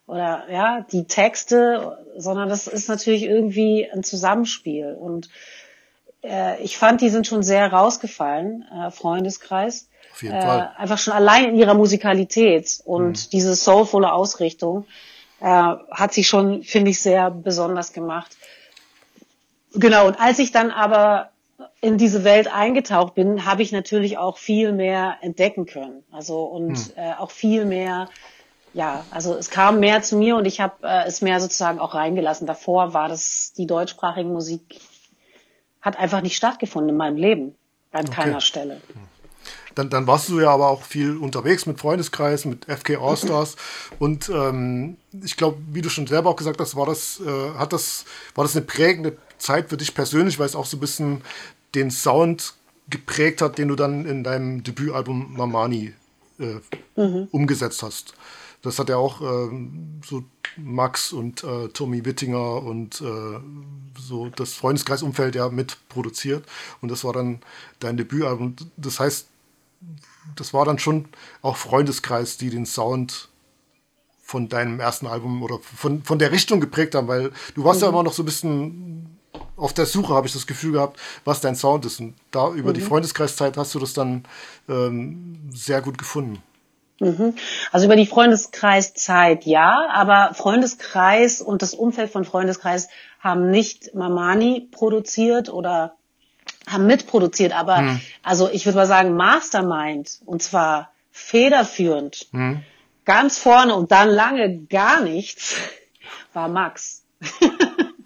oder ja die Texte, sondern das ist natürlich irgendwie ein Zusammenspiel. Und äh, ich fand, die sind schon sehr rausgefallen, äh, Freundeskreis. Auf jeden äh, Fall. Einfach schon allein in ihrer Musikalität und mhm. diese soulvolle Ausrichtung äh, hat sie schon, finde ich, sehr besonders gemacht. Genau, und als ich dann aber in diese Welt eingetaucht bin, habe ich natürlich auch viel mehr entdecken können. Also und hm. äh, auch viel mehr, ja, also es kam mehr zu mir und ich habe äh, es mehr sozusagen auch reingelassen. Davor war das die deutschsprachige Musik hat einfach nicht stattgefunden in meinem Leben an okay. keiner Stelle. Dann, dann warst du ja aber auch viel unterwegs mit Freundeskreisen, mit FK Allstars und ähm, ich glaube, wie du schon selber auch gesagt hast, war das, äh, hat das, war das eine prägende Zeit für dich persönlich, weil es auch so ein bisschen den Sound geprägt hat, den du dann in deinem Debütalbum Mamani äh, mhm. umgesetzt hast. Das hat ja auch äh, so Max und äh, Tommy Wittinger und äh, so das Freundeskreisumfeld ja mitproduziert. Und das war dann dein Debütalbum. Das heißt, das war dann schon auch Freundeskreis, die den Sound von deinem ersten Album oder von, von der Richtung geprägt haben, weil du warst mhm. ja immer noch so ein bisschen auf der Suche, habe ich das Gefühl gehabt, was dein Sound ist. Und da über mhm. die Freundeskreiszeit hast du das dann ähm, sehr gut gefunden. Mhm. Also über die Freundeskreiszeit ja, aber Freundeskreis und das Umfeld von Freundeskreis haben nicht Mamani produziert oder haben mitproduziert, aber mhm. also ich würde mal sagen Mastermind und zwar federführend, mhm. ganz vorne und dann lange gar nichts war Max.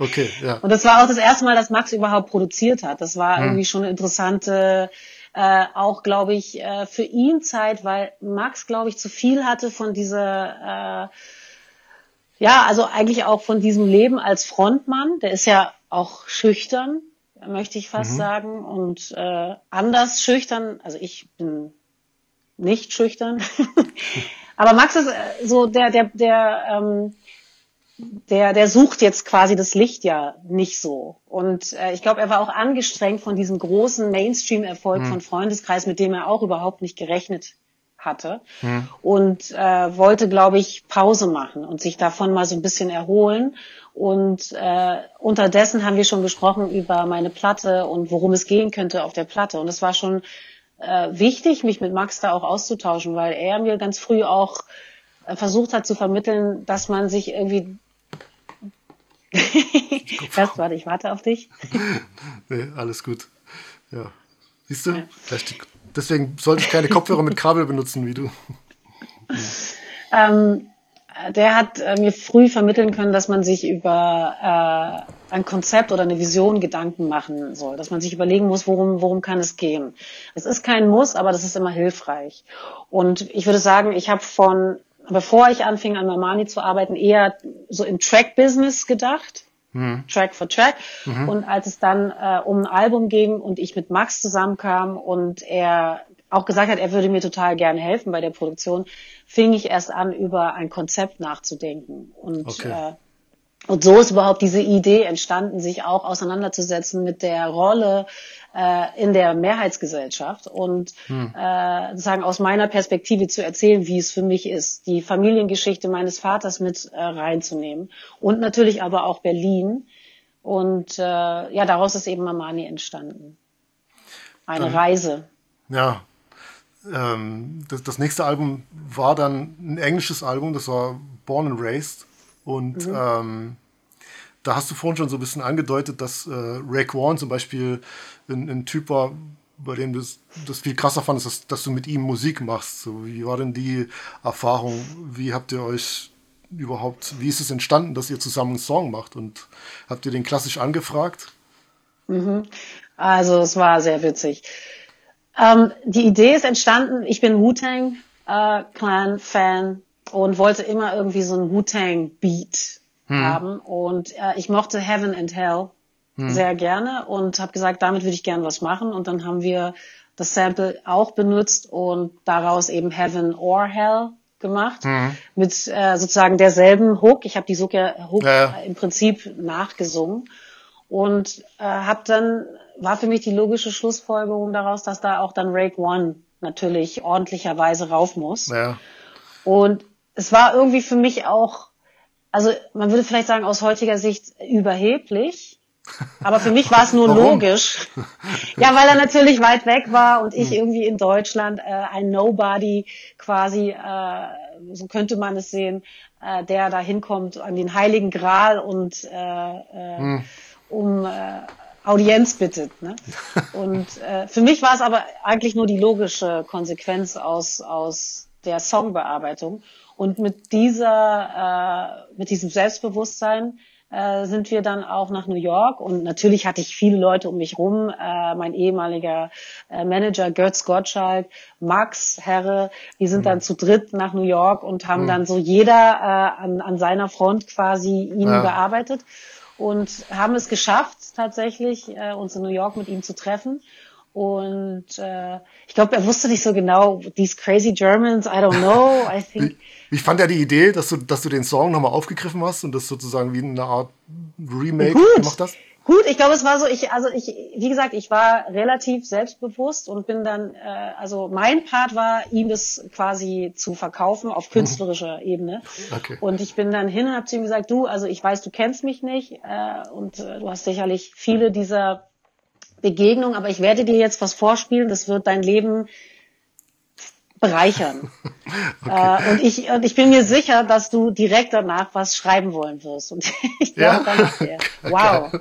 Okay, ja. Und das war auch das erste Mal, dass Max überhaupt produziert hat. Das war hm. irgendwie schon eine interessante, äh, auch glaube ich, äh, für ihn Zeit, weil Max, glaube ich, zu viel hatte von dieser, äh, ja, also eigentlich auch von diesem Leben als Frontmann. Der ist ja auch schüchtern, möchte ich fast mhm. sagen, und äh, anders schüchtern. Also ich bin nicht schüchtern. Aber Max ist äh, so der, der, der, ähm, der, der sucht jetzt quasi das Licht ja nicht so. Und äh, ich glaube, er war auch angestrengt von diesem großen Mainstream-Erfolg mhm. von Freundeskreis, mit dem er auch überhaupt nicht gerechnet hatte. Mhm. Und äh, wollte, glaube ich, Pause machen und sich davon mal so ein bisschen erholen. Und äh, unterdessen haben wir schon gesprochen über meine Platte und worum es gehen könnte auf der Platte. Und es war schon äh, wichtig, mich mit Max da auch auszutauschen, weil er mir ganz früh auch äh, versucht hat zu vermitteln, dass man sich irgendwie Erst warte, ich warte auf dich. nee, alles gut. Ja. Siehst du? Ja. Deswegen sollte ich keine Kopfhörer mit Kabel benutzen wie du. ähm, der hat äh, mir früh vermitteln können, dass man sich über äh, ein Konzept oder eine Vision Gedanken machen soll, dass man sich überlegen muss, worum, worum kann es gehen. Es ist kein Muss, aber das ist immer hilfreich. Und ich würde sagen, ich habe von bevor ich anfing an Mamani zu arbeiten, eher so im Track-Business gedacht. Mhm. Track for Track. Mhm. Und als es dann äh, um ein Album ging und ich mit Max zusammenkam und er auch gesagt hat, er würde mir total gerne helfen bei der Produktion, fing ich erst an, über ein Konzept nachzudenken. Und okay. äh, und so ist überhaupt diese Idee entstanden, sich auch auseinanderzusetzen mit der Rolle äh, in der Mehrheitsgesellschaft und hm. äh, sozusagen aus meiner Perspektive zu erzählen, wie es für mich ist, die Familiengeschichte meines Vaters mit äh, reinzunehmen und natürlich aber auch Berlin. Und äh, ja, daraus ist eben Mamani entstanden. Eine dann, Reise. Ja. Ähm, das, das nächste Album war dann ein englisches Album, das war Born and Raised. Und mhm. ähm, da hast du vorhin schon so ein bisschen angedeutet, dass äh, Ray Kwan zum Beispiel ein, ein Typ war, bei dem du das viel krasser fandest, dass, dass, du mit ihm Musik machst. So, wie war denn die Erfahrung? Wie habt ihr euch überhaupt, wie ist es entstanden, dass ihr zusammen einen Song macht? Und habt ihr den klassisch angefragt? Mhm. Also es war sehr witzig. Ähm, die Idee ist entstanden, ich bin Wu-Tang äh, Clan-Fan und wollte immer irgendwie so einen Wu-Tang-Beat hm. haben. Und äh, ich mochte Heaven and Hell hm. sehr gerne und habe gesagt, damit würde ich gerne was machen. Und dann haben wir das Sample auch benutzt und daraus eben Heaven or Hell gemacht mhm. mit äh, sozusagen derselben Hook. Ich habe die Hook, ja, Hook ja. im Prinzip nachgesungen und äh, habe dann war für mich die logische Schlussfolgerung daraus, dass da auch dann Rake One natürlich ordentlicherweise rauf muss. Ja. Und es war irgendwie für mich auch, also man würde vielleicht sagen aus heutiger Sicht überheblich, aber für mich war es nur Warum? logisch. Ja, weil er natürlich weit weg war und ich irgendwie in Deutschland äh, ein Nobody quasi, äh, so könnte man es sehen, äh, der da hinkommt an den Heiligen Gral und äh, äh, hm. um äh, Audienz bittet. Ne? Und äh, für mich war es aber eigentlich nur die logische Konsequenz aus, aus der Songbearbeitung. Und mit dieser, äh, mit diesem Selbstbewusstsein äh, sind wir dann auch nach New York und natürlich hatte ich viele Leute um mich rum, äh, mein ehemaliger äh, Manager Götz Gottschalk, Max Herre, die sind mhm. dann zu dritt nach New York und haben mhm. dann so jeder äh, an, an seiner Front quasi ihn ja. bearbeitet und haben es geschafft, tatsächlich äh, uns in New York mit ihm zu treffen. Und äh, ich glaube, er wusste nicht so genau, these crazy Germans, I don't know, I think. Ich, ich fand ja die Idee, dass du, dass du den Song nochmal aufgegriffen hast und das sozusagen wie eine Art Remake Gut. gemacht hast. Gut, ich glaube, es war so, ich, also ich, wie gesagt, ich war relativ selbstbewusst und bin dann, äh, also mein Part war, ihm das quasi zu verkaufen auf mhm. künstlerischer mhm. Ebene. Okay. Und ich bin dann hin und habe zu ihm gesagt, du, also ich weiß, du kennst mich nicht äh, und äh, du hast sicherlich viele dieser Begegnungen, aber ich werde dir jetzt was vorspielen, das wird dein Leben bereichern. okay. äh, und, ich, und ich bin mir sicher, dass du direkt danach was schreiben wollen wirst. Und ich glaube, ja? dann er, wow,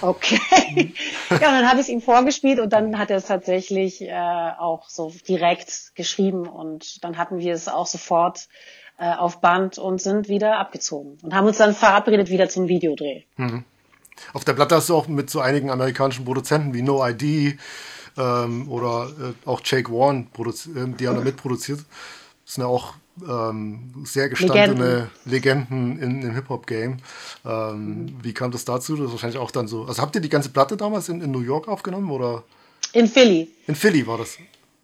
okay. ja, und dann habe ich es ihm vorgespielt und dann hat er es tatsächlich äh, auch so direkt geschrieben und dann hatten wir es auch sofort äh, auf Band und sind wieder abgezogen und haben uns dann verabredet wieder zum Videodreh. Mhm. Auf der Platte hast du auch mit so einigen amerikanischen Produzenten wie No ID, ähm, oder äh, auch Jake Warren, äh, die da mitproduziert. Das sind ja auch ähm, sehr gestandene Legenden, Legenden in, im Hip-Hop-Game. Ähm, wie kam das dazu? Das ist wahrscheinlich auch dann so. Also habt ihr die ganze Platte damals in, in New York aufgenommen oder? In Philly. In Philly war das.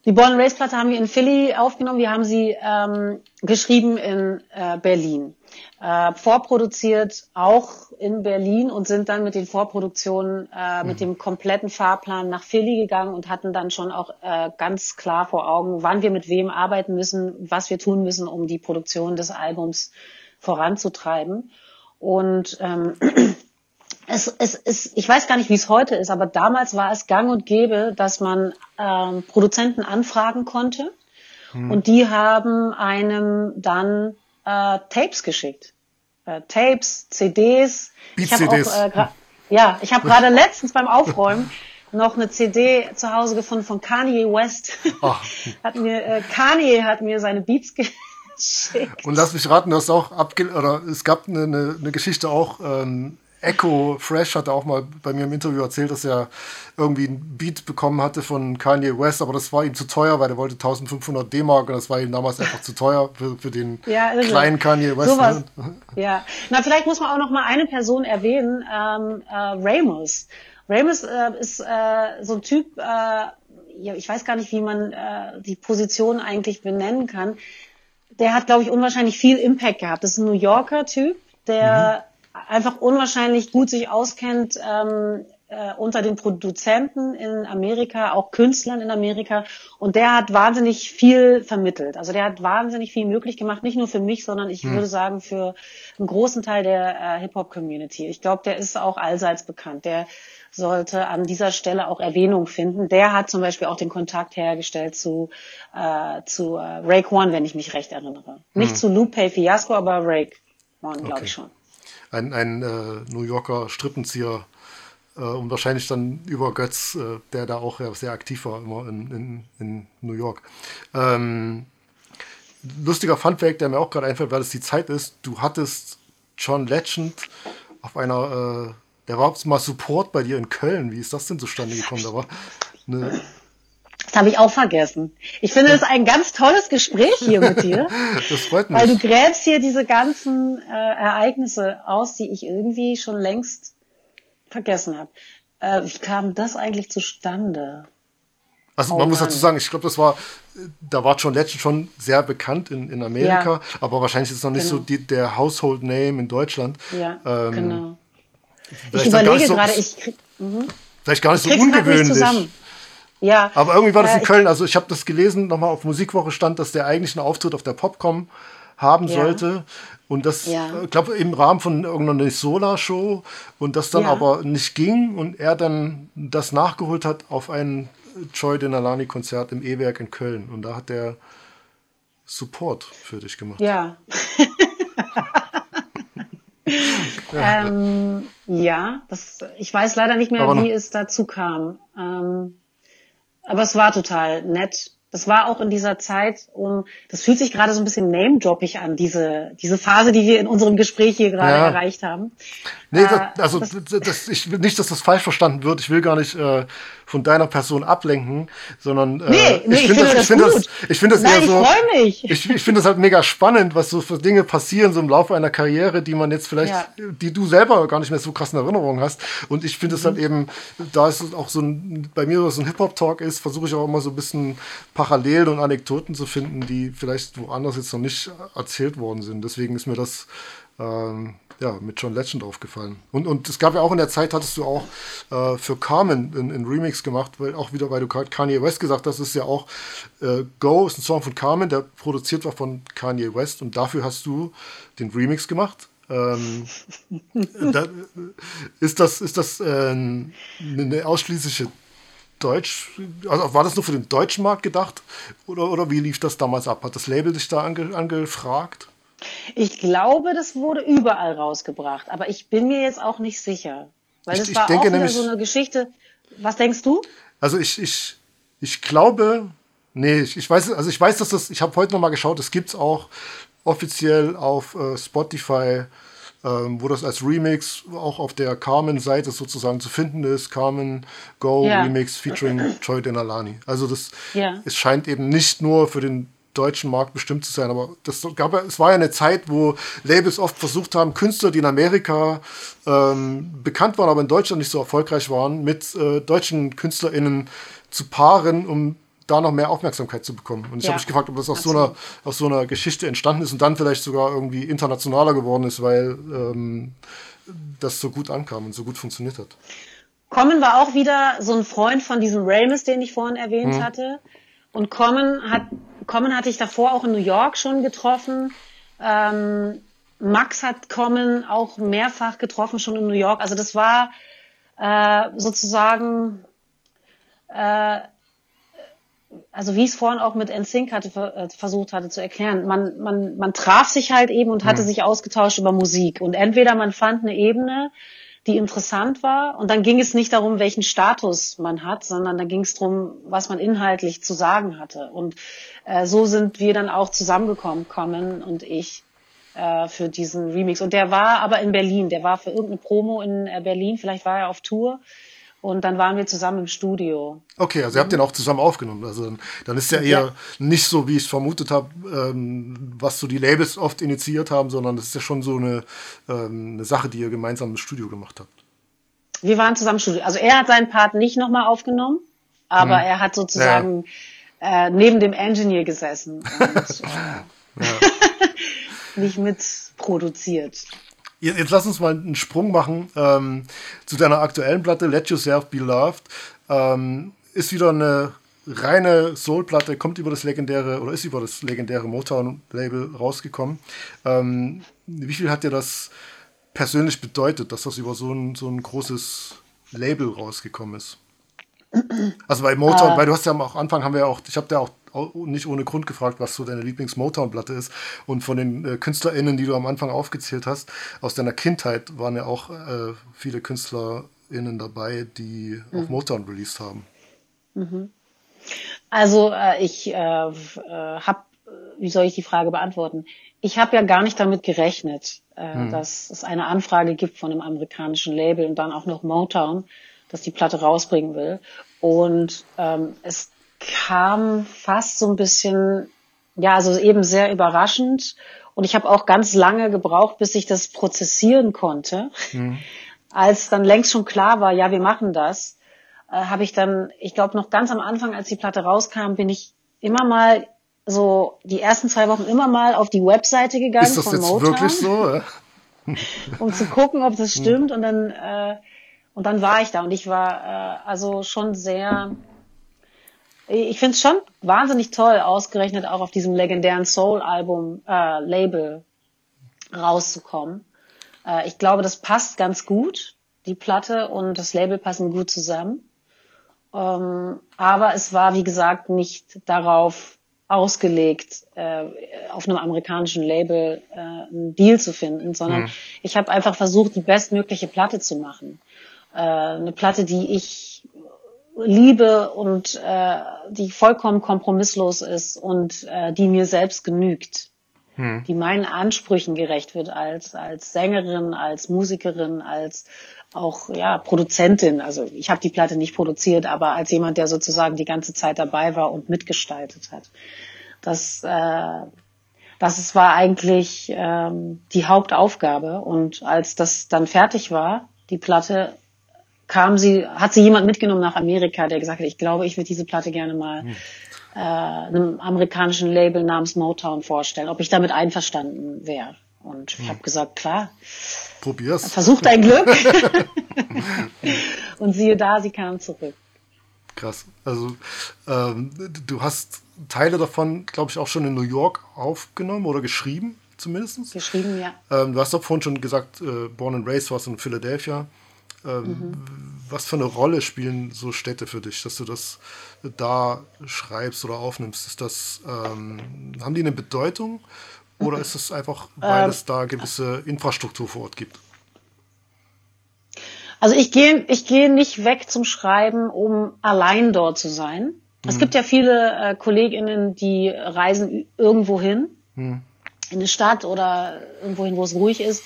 Die Born Race Platte haben wir in Philly aufgenommen. Wir haben sie ähm, geschrieben in äh, Berlin. Äh, vorproduziert auch in Berlin und sind dann mit den Vorproduktionen, äh, mhm. mit dem kompletten Fahrplan nach Philly gegangen und hatten dann schon auch äh, ganz klar vor Augen, wann wir mit wem arbeiten müssen, was wir tun müssen, um die Produktion des Albums voranzutreiben. Und ähm, es, es ist, ich weiß gar nicht, wie es heute ist, aber damals war es gang und gäbe, dass man ähm, Produzenten anfragen konnte hm. und die haben einem dann äh, Tapes geschickt. Äh, Tapes, CDs. Beat ich hab CDs. Auch, äh, ja, ich habe gerade letztens beim Aufräumen noch eine CD zu Hause gefunden von Kanye West. Oh. hat mir, äh, Kanye hat mir seine Beats geschickt. Und lass mich raten, du hast auch abge oder es gab eine, eine, eine Geschichte auch ähm, Echo Fresh hatte auch mal bei mir im Interview erzählt, dass er irgendwie ein Beat bekommen hatte von Kanye West, aber das war ihm zu teuer, weil er wollte 1500 D-Mark und das war ihm damals einfach zu teuer für, für den ja, kleinen Kanye West. Sowas. Ja, na vielleicht muss man auch noch mal eine Person erwähnen, ähm, äh, Ramos. Ramos äh, ist äh, so ein Typ, äh, ich weiß gar nicht, wie man äh, die Position eigentlich benennen kann. Der hat, glaube ich, unwahrscheinlich viel Impact gehabt. Das ist ein New Yorker Typ, der mhm einfach unwahrscheinlich gut sich auskennt ähm, äh, unter den Produzenten in Amerika, auch Künstlern in Amerika. Und der hat wahnsinnig viel vermittelt. Also der hat wahnsinnig viel möglich gemacht, nicht nur für mich, sondern ich hm. würde sagen für einen großen Teil der äh, Hip-Hop-Community. Ich glaube, der ist auch allseits bekannt. Der sollte an dieser Stelle auch Erwähnung finden. Der hat zum Beispiel auch den Kontakt hergestellt zu, äh, zu äh, Rake One, wenn ich mich recht erinnere. Nicht hm. zu Lupe Fiasco, aber Rake One, glaube okay. ich schon ein, ein äh, New Yorker Strippenzieher äh, und wahrscheinlich dann über Götz, äh, der da auch sehr aktiv war, immer in, in, in New York. Ähm, lustiger Funfact, der mir auch gerade einfällt, weil es die Zeit ist, du hattest John Legend auf einer, äh, der war mal Support bei dir in Köln. Wie ist das denn zustande gekommen? Da war eine habe ich auch vergessen. Ich finde es ein ganz tolles Gespräch hier mit dir. Das freut mich. Weil du gräbst hier diese ganzen äh, Ereignisse aus, die ich irgendwie schon längst vergessen habe. Äh, wie kam das eigentlich zustande? Also oh man muss dazu sagen, ich glaube, das war, da war John Legend schon sehr bekannt in, in Amerika, ja. aber wahrscheinlich ist es noch nicht genau. so die, der Household Name in Deutschland. Ja, ähm, genau. Ich überlege so, gerade, ich krieg, mh. vielleicht gar nicht so ungewöhnlich. Ja. Aber irgendwie war das in Köln, also ich habe das gelesen, nochmal auf Musikwoche stand, dass der eigentlich einen Auftritt auf der Popcom haben ja. sollte. Und das, ja. ich glaube, im Rahmen von irgendeiner Solar-Show und das dann ja. aber nicht ging und er dann das nachgeholt hat auf ein Joy Denalani-Konzert im E-Werk in Köln. Und da hat der Support für dich gemacht. Ja. ja. Ähm, ja, das, ich weiß leider nicht mehr, aber wie es dazu kam. Ähm, aber es war total nett. Das war auch in dieser Zeit, um, das fühlt sich gerade so ein bisschen name-droppig an, diese, diese Phase, die wir in unserem Gespräch hier gerade ja. erreicht haben. Nee, das, äh, also das, das, ich will nicht, dass das falsch verstanden wird. Ich will gar nicht äh, von deiner Person ablenken, sondern äh, nee, nee, ich, ich finde das, ich finde das, ich finde das Nein, eher so. Ich. Ich, ich finde das halt mega spannend, was so für Dinge passieren so im Laufe einer Karriere, die man jetzt vielleicht, ja. die du selber gar nicht mehr so krass in Erinnerung hast. Und ich finde es mhm. halt eben, da es auch so ein, bei mir so ein Hip-Hop-Talk ist, versuche ich auch immer so ein bisschen Parallelen und Anekdoten zu finden, die vielleicht woanders jetzt noch nicht erzählt worden sind. Deswegen ist mir das ähm, ja, mit John Legend aufgefallen. Und, und es gab ja auch in der Zeit, hattest du auch äh, für Carmen einen Remix gemacht, weil auch wieder, weil du Kanye West gesagt hast, ist ja auch äh, Go ist ein Song von Carmen, der produziert war von Kanye West und dafür hast du den Remix gemacht. Ähm, da, ist das, ist das äh, eine ausschließliche Deutsch, also war das nur für den deutschen Markt gedacht oder, oder wie lief das damals ab? Hat das Label dich da ange, angefragt? Ich glaube, das wurde überall rausgebracht, aber ich bin mir jetzt auch nicht sicher. Weil das ich, war auch wieder nämlich, so eine Geschichte. Was denkst du? Also ich, ich, ich glaube, nee, ich, ich weiß, also ich weiß, dass das, ich habe heute nochmal geschaut, es gibt es auch offiziell auf äh, Spotify, ähm, wo das als Remix auch auf der Carmen-Seite sozusagen zu finden ist. Carmen Go ja. Remix featuring Joy Denalani. Also das, ja. es scheint eben nicht nur für den deutschen Markt bestimmt zu sein. Aber das gab, es war ja eine Zeit, wo Labels oft versucht haben, Künstler, die in Amerika ähm, bekannt waren, aber in Deutschland nicht so erfolgreich waren, mit äh, deutschen KünstlerInnen zu paaren, um da noch mehr Aufmerksamkeit zu bekommen. Und ich ja, habe mich gefragt, ob das aus so, einer, aus so einer Geschichte entstanden ist und dann vielleicht sogar irgendwie internationaler geworden ist, weil ähm, das so gut ankam und so gut funktioniert hat. Kommen war auch wieder so ein Freund von diesem Ramus, den ich vorhin erwähnt hm. hatte. Und Common hat, Common hatte ich davor auch in New York schon getroffen. Ähm, Max hat Common auch mehrfach getroffen, schon in New York. Also das war äh, sozusagen, äh, also wie ich es vorhin auch mit NSYNC hatte, äh, versucht hatte zu erklären, man, man, man traf sich halt eben und hatte mhm. sich ausgetauscht über Musik. Und entweder man fand eine Ebene, die interessant war. Und dann ging es nicht darum, welchen Status man hat, sondern da ging es darum, was man inhaltlich zu sagen hatte. Und äh, so sind wir dann auch zusammengekommen, Common und ich, äh, für diesen Remix. Und der war aber in Berlin. Der war für irgendeine Promo in äh, Berlin. Vielleicht war er auf Tour. Und dann waren wir zusammen im Studio. Okay, also ihr habt den auch zusammen aufgenommen. Also dann ist ja eher ja. nicht so, wie ich es vermutet habe, ähm, was so die Labels oft initiiert haben, sondern das ist ja schon so eine, ähm, eine Sache, die ihr gemeinsam im Studio gemacht habt. Wir waren zusammen im Studio. Also er hat seinen Part nicht nochmal aufgenommen, aber hm. er hat sozusagen ja. Äh, neben dem Engineer gesessen und äh, nicht mitproduziert. Jetzt lass uns mal einen Sprung machen ähm, zu deiner aktuellen Platte, Let Yourself Be Loved. Ähm, ist wieder eine reine Soul-Platte, kommt über das legendäre oder ist über das legendäre Motown-Label rausgekommen. Ähm, wie viel hat dir das persönlich bedeutet, dass das über so ein, so ein großes Label rausgekommen ist? Also bei Motown, uh. weil du hast ja am Anfang haben wir ja auch, ich habe ja auch nicht ohne Grund gefragt, was so deine Lieblings-Motown-Platte ist. Und von den äh, KünstlerInnen, die du am Anfang aufgezählt hast, aus deiner Kindheit waren ja auch äh, viele KünstlerInnen dabei, die mhm. auf Motown released haben. Mhm. Also äh, ich äh, äh habe, wie soll ich die Frage beantworten? Ich habe ja gar nicht damit gerechnet, äh, mhm. dass es eine Anfrage gibt von einem amerikanischen Label und dann auch noch Motown, dass die Platte rausbringen will. Und ähm, es kam fast so ein bisschen, ja, also eben sehr überraschend. Und ich habe auch ganz lange gebraucht, bis ich das prozessieren konnte. Mhm. Als dann längst schon klar war, ja, wir machen das, äh, habe ich dann, ich glaube noch ganz am Anfang, als die Platte rauskam, bin ich immer mal so die ersten zwei Wochen immer mal auf die Webseite gegangen Ist das von jetzt Motown, wirklich so? um zu gucken, ob das stimmt. Und dann äh, und dann war ich da und ich war äh, also schon sehr ich finde es schon wahnsinnig toll, ausgerechnet auch auf diesem legendären Soul-Album äh, Label rauszukommen. Äh, ich glaube, das passt ganz gut. Die Platte und das Label passen gut zusammen. Ähm, aber es war, wie gesagt, nicht darauf ausgelegt, äh, auf einem amerikanischen Label äh, einen Deal zu finden, sondern mhm. ich habe einfach versucht, die bestmögliche Platte zu machen. Äh, eine Platte, die ich liebe und äh, die vollkommen kompromisslos ist und äh, die mir selbst genügt, hm. die meinen Ansprüchen gerecht wird als als Sängerin, als Musikerin, als auch ja Produzentin. Also ich habe die Platte nicht produziert, aber als jemand, der sozusagen die ganze Zeit dabei war und mitgestaltet hat. Das äh, das war eigentlich ähm, die Hauptaufgabe und als das dann fertig war, die Platte kam sie, hat sie jemand mitgenommen nach Amerika, der gesagt hat, ich glaube, ich würde diese Platte gerne mal hm. äh, einem amerikanischen Label namens Motown vorstellen, ob ich damit einverstanden wäre. Und hm. ich habe gesagt, klar. Probier's. Versuch dein Glück. Und siehe da, sie kam zurück. Krass. Also ähm, du hast Teile davon, glaube ich, auch schon in New York aufgenommen oder geschrieben, zumindest. Geschrieben, ja. Ähm, du hast doch vorhin schon gesagt, äh, Born and Raised warst in Philadelphia. Ähm, mhm. Was für eine Rolle spielen so Städte für dich, dass du das da schreibst oder aufnimmst? Ist das, ähm, haben die eine Bedeutung oder ist es einfach, weil ähm, es da gewisse Infrastruktur vor Ort gibt? Also ich gehe ich gehe nicht weg zum Schreiben, um allein dort zu sein. Mhm. Es gibt ja viele äh, KollegInnen, die reisen irgendwo hin, mhm. in eine Stadt oder irgendwo hin, wo es ruhig ist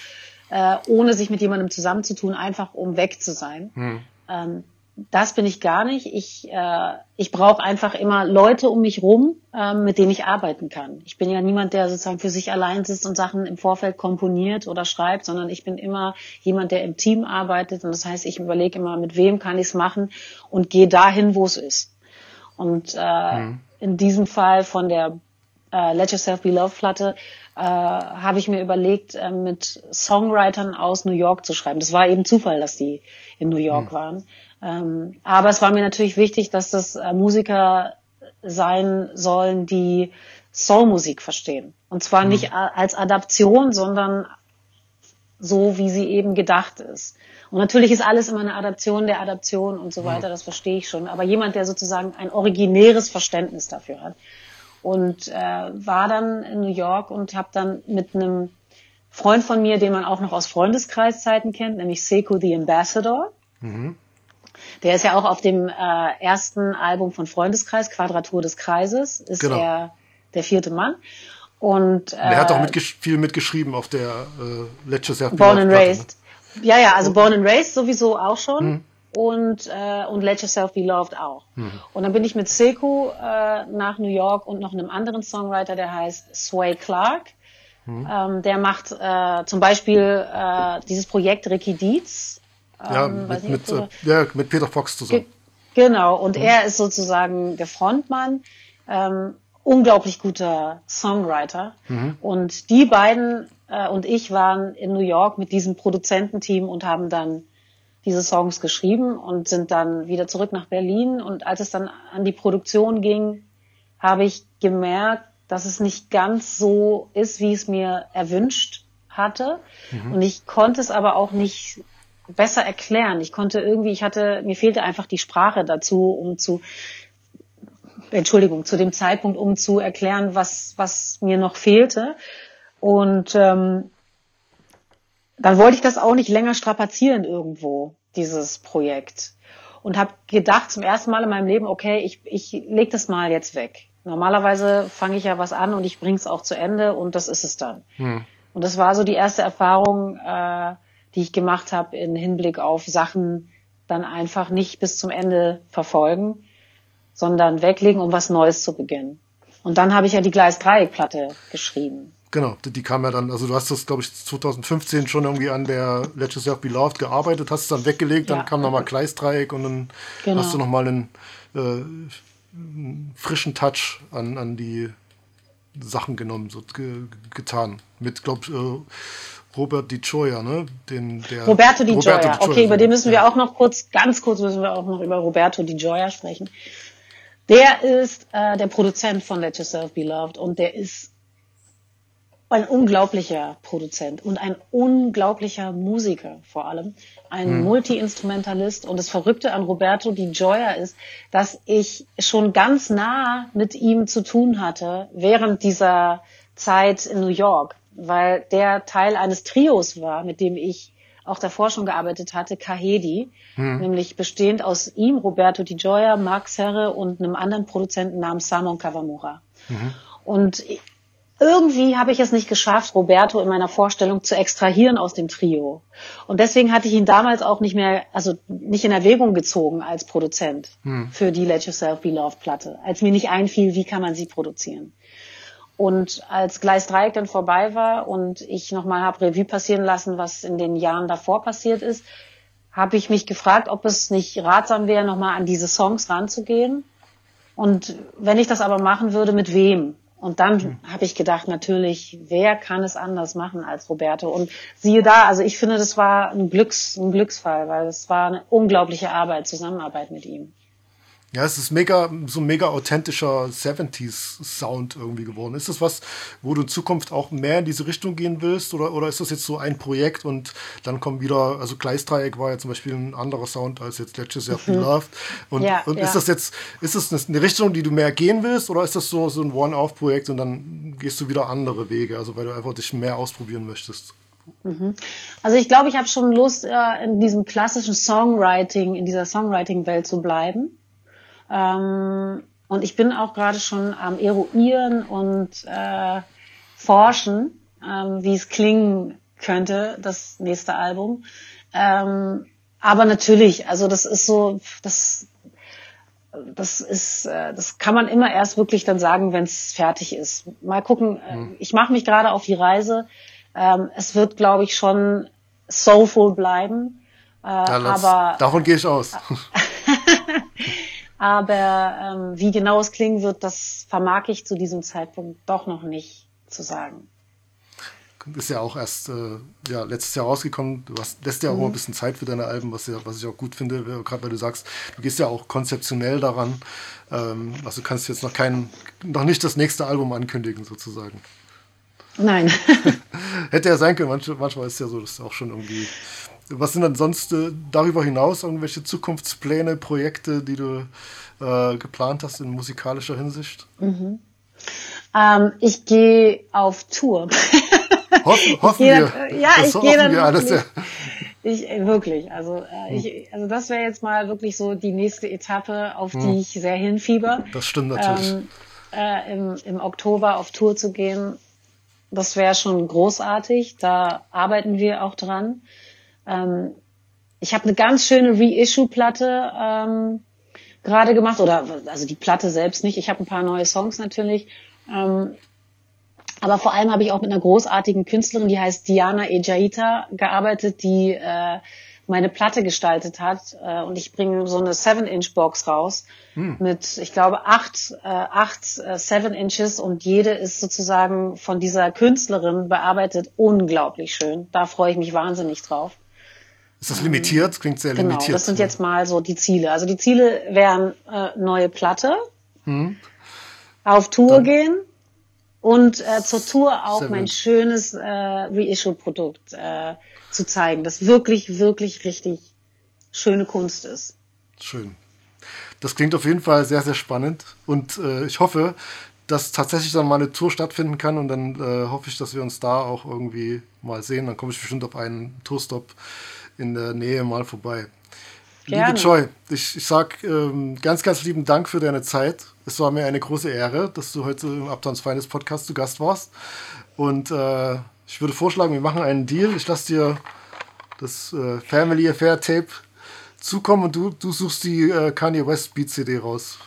äh, ohne sich mit jemandem zusammenzutun, einfach um weg zu sein. Hm. Ähm, das bin ich gar nicht. Ich, äh, ich brauche einfach immer Leute um mich rum, äh, mit denen ich arbeiten kann. Ich bin ja niemand, der sozusagen für sich allein sitzt und Sachen im Vorfeld komponiert oder schreibt, sondern ich bin immer jemand, der im Team arbeitet. Und das heißt, ich überlege immer, mit wem kann ich es machen und gehe dahin, wo es ist. Und äh, hm. in diesem Fall von der äh, Let Yourself Be Loved Platte äh, habe ich mir überlegt, äh, mit Songwritern aus New York zu schreiben. Das war eben Zufall, dass die in New York mhm. waren. Ähm, aber es war mir natürlich wichtig, dass das äh, Musiker sein sollen, die Soulmusik verstehen. Und zwar mhm. nicht als Adaption, sondern so, wie sie eben gedacht ist. Und natürlich ist alles immer eine Adaption der Adaption und so weiter, das verstehe ich schon. Aber jemand, der sozusagen ein originäres Verständnis dafür hat und äh, war dann in New York und habe dann mit einem Freund von mir, den man auch noch aus Freundeskreiszeiten kennt, nämlich Sekou the Ambassador. Mhm. Der ist ja auch auf dem äh, ersten Album von Freundeskreis, Quadratur des Kreises, ist genau. er der vierte Mann. Und, äh, er hat auch mitgesch viel mitgeschrieben auf der äh, letztes Jahr. Born and Raised. Ne? Ja, ja, also Born and Raised sowieso auch schon. Mhm und, äh, und Let Yourself Be Loved auch. Mhm. Und dann bin ich mit Seku äh, nach New York und noch einem anderen Songwriter, der heißt Sway Clark. Mhm. Ähm, der macht äh, zum Beispiel äh, dieses Projekt Ricky Dietz. Ähm, ja, mit, mit, äh, ja, mit Peter Fox zusammen. Ge genau, und mhm. er ist sozusagen der Frontmann. Ähm, unglaublich guter Songwriter. Mhm. Und die beiden äh, und ich waren in New York mit diesem Produzententeam und haben dann diese Songs geschrieben und sind dann wieder zurück nach Berlin. Und als es dann an die Produktion ging, habe ich gemerkt, dass es nicht ganz so ist, wie es mir erwünscht hatte. Mhm. Und ich konnte es aber auch nicht besser erklären. Ich konnte irgendwie, ich hatte, mir fehlte einfach die Sprache dazu, um zu, Entschuldigung, zu dem Zeitpunkt, um zu erklären, was, was mir noch fehlte. Und ähm, dann wollte ich das auch nicht länger strapazieren irgendwo dieses Projekt. Und habe gedacht zum ersten Mal in meinem Leben, okay, ich, ich leg das mal jetzt weg. Normalerweise fange ich ja was an und ich bringe es auch zu Ende und das ist es dann. Hm. Und das war so die erste Erfahrung, äh, die ich gemacht habe in Hinblick auf Sachen dann einfach nicht bis zum Ende verfolgen, sondern weglegen, um was Neues zu beginnen. Und dann habe ich ja die Gleis-Dreieck-Platte geschrieben. Genau, die, die, kam ja dann, also du hast das, glaube ich, 2015 schon irgendwie an der Let Yourself Be Loved gearbeitet, hast es dann weggelegt, dann ja. kam nochmal Gleisdreieck und dann genau. hast du nochmal einen, äh, einen frischen Touch an, an die Sachen genommen, so ge, getan. Mit, glaube ich, äh, Robert Di Gioia, ne? Den, der Roberto Di Gioia. Roberto Di Gioia. Okay, über den müssen wir auch noch kurz, ganz kurz müssen wir auch noch über Roberto Di Gioia sprechen. Der ist äh, der Produzent von Let Yourself Be Loved und der ist ein unglaublicher Produzent und ein unglaublicher Musiker vor allem, ein hm. Multi-Instrumentalist. Und das Verrückte an Roberto Di Gioia ist, dass ich schon ganz nah mit ihm zu tun hatte während dieser Zeit in New York, weil der Teil eines Trios war, mit dem ich auch davor schon gearbeitet hatte, Kahedi, hm. nämlich bestehend aus ihm, Roberto Di Gioia, Max Herre und einem anderen Produzenten namens Samon Kawamura. Mhm. Und irgendwie habe ich es nicht geschafft, Roberto in meiner Vorstellung zu extrahieren aus dem Trio. Und deswegen hatte ich ihn damals auch nicht mehr, also nicht in Erwägung gezogen als Produzent hm. für die Let Yourself Be Loved Platte, als mir nicht einfiel, wie kann man sie produzieren. Und als Gleis Dreieck dann vorbei war und ich nochmal habe Revue passieren lassen, was in den Jahren davor passiert ist, habe ich mich gefragt, ob es nicht ratsam wäre, nochmal an diese Songs ranzugehen. Und wenn ich das aber machen würde, mit wem? Und dann mhm. habe ich gedacht, natürlich, wer kann es anders machen als Roberto? Und siehe da, also ich finde, das war ein, Glücks, ein Glücksfall, weil es war eine unglaubliche Arbeit, Zusammenarbeit mit ihm. Ja, es ist mega, so ein mega authentischer 70s Sound irgendwie geworden. Ist das was, wo du in Zukunft auch mehr in diese Richtung gehen willst? Oder, oder ist das jetzt so ein Projekt und dann kommen wieder, also Gleisdreieck war ja zum Beispiel ein anderer Sound als jetzt Just Have mhm. Loved. Und, ja, und ja. ist das jetzt, ist das eine Richtung, die du mehr gehen willst? Oder ist das so, so ein One-Off-Projekt und dann gehst du wieder andere Wege? Also weil du einfach dich mehr ausprobieren möchtest? Mhm. Also ich glaube, ich habe schon Lust, äh, in diesem klassischen Songwriting, in dieser Songwriting-Welt zu bleiben. Ähm, und ich bin auch gerade schon am Eruieren und äh, Forschen, ähm, wie es klingen könnte, das nächste Album. Ähm, aber natürlich, also das ist so, das, das ist, äh, das kann man immer erst wirklich dann sagen, wenn es fertig ist. Mal gucken. Mhm. Ich mache mich gerade auf die Reise. Ähm, es wird, glaube ich, schon soulful bleiben. Äh, ja, aber davon gehe ich aus. Aber ähm, wie genau es klingen wird, das vermag ich zu diesem Zeitpunkt doch noch nicht zu sagen. Ist ja auch erst äh, ja, letztes Jahr rausgekommen. Du hast, lässt ja auch mhm. ein bisschen Zeit für deine Alben, was, ja, was ich auch gut finde, gerade weil du sagst, du gehst ja auch konzeptionell daran. Ähm, also du kannst jetzt noch kein, noch nicht das nächste Album ankündigen, sozusagen. Nein. Hätte ja sein können, manchmal, manchmal ist es ja so, dass auch schon irgendwie was sind dann sonst äh, darüber hinaus irgendwelche Zukunftspläne, Projekte, die du äh, geplant hast in musikalischer Hinsicht? Mhm. Ähm, ich gehe auf Tour. Hoffen, hoffen ich wir. Ja, das ich gehe dann. Wir alles, ja. Ich, äh, wirklich, also, äh, hm. ich, also das wäre jetzt mal wirklich so die nächste Etappe, auf hm. die ich sehr hinfieber. Das stimmt natürlich. Ähm, äh, im, Im Oktober auf Tour zu gehen, das wäre schon großartig. Da arbeiten wir auch dran. Ähm, ich habe eine ganz schöne Reissue-Platte ähm, gerade gemacht, oder also die Platte selbst nicht. Ich habe ein paar neue Songs natürlich. Ähm, aber vor allem habe ich auch mit einer großartigen Künstlerin, die heißt Diana Ejaita, gearbeitet, die äh, meine Platte gestaltet hat. Äh, und ich bringe so eine 7-Inch-Box raus hm. mit, ich glaube, acht, äh, acht äh, 7 Inches und jede ist sozusagen von dieser Künstlerin bearbeitet. Unglaublich schön. Da freue ich mich wahnsinnig drauf. Ist das limitiert? Klingt sehr genau, limitiert. Das sind jetzt mal so die Ziele. Also die Ziele wären äh, neue Platte, hm. auf Tour Dann. gehen und äh, zur Tour auch Seven. mein schönes äh, Reissue-Produkt äh, zu zeigen, das wirklich, wirklich richtig schöne Kunst ist. Schön. Das klingt auf jeden Fall sehr, sehr spannend und äh, ich hoffe, dass tatsächlich dann mal eine Tour stattfinden kann und dann äh, hoffe ich, dass wir uns da auch irgendwie mal sehen. Dann komme ich bestimmt auf einen Tourstop in der Nähe mal vorbei. Gerne. Liebe Joy, ich, ich sag ähm, ganz, ganz lieben Dank für deine Zeit. Es war mir eine große Ehre, dass du heute im Uptowns Feines Podcast zu Gast warst. Und äh, ich würde vorschlagen, wir machen einen Deal. Ich lasse dir das äh, Family Affair Tape zukommen und du, du suchst die äh, Kanye West Beat CD raus.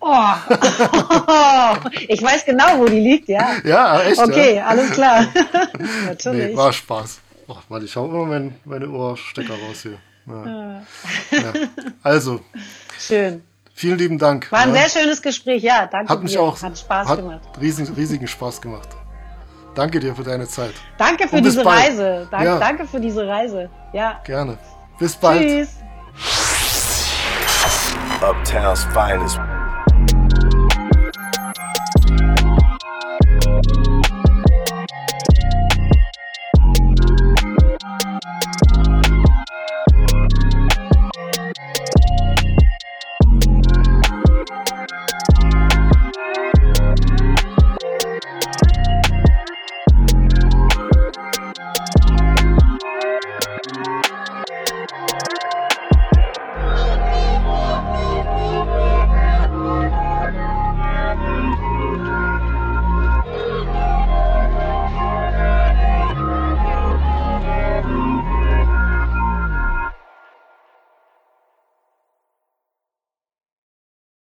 Oh. ich weiß genau, wo die liegt, ja. Ja, echt. Okay, ja? alles klar. Natürlich. Nee, war Spaß. Oh, warte, ich hau immer mein, meine Ohrstecker raus hier. Ja. ja. Also. Schön. Vielen lieben Dank. War ein ja. sehr schönes Gespräch, ja. Danke hat mich dir. auch. Hat Spaß hat gemacht. Riesigen, riesigen Spaß gemacht. Danke dir für deine Zeit. Danke für diese bald. Reise. Danke, Ja. danke für diese Reise. Ja. Gerne. Bis bald. Tschüss. Uptown's finest.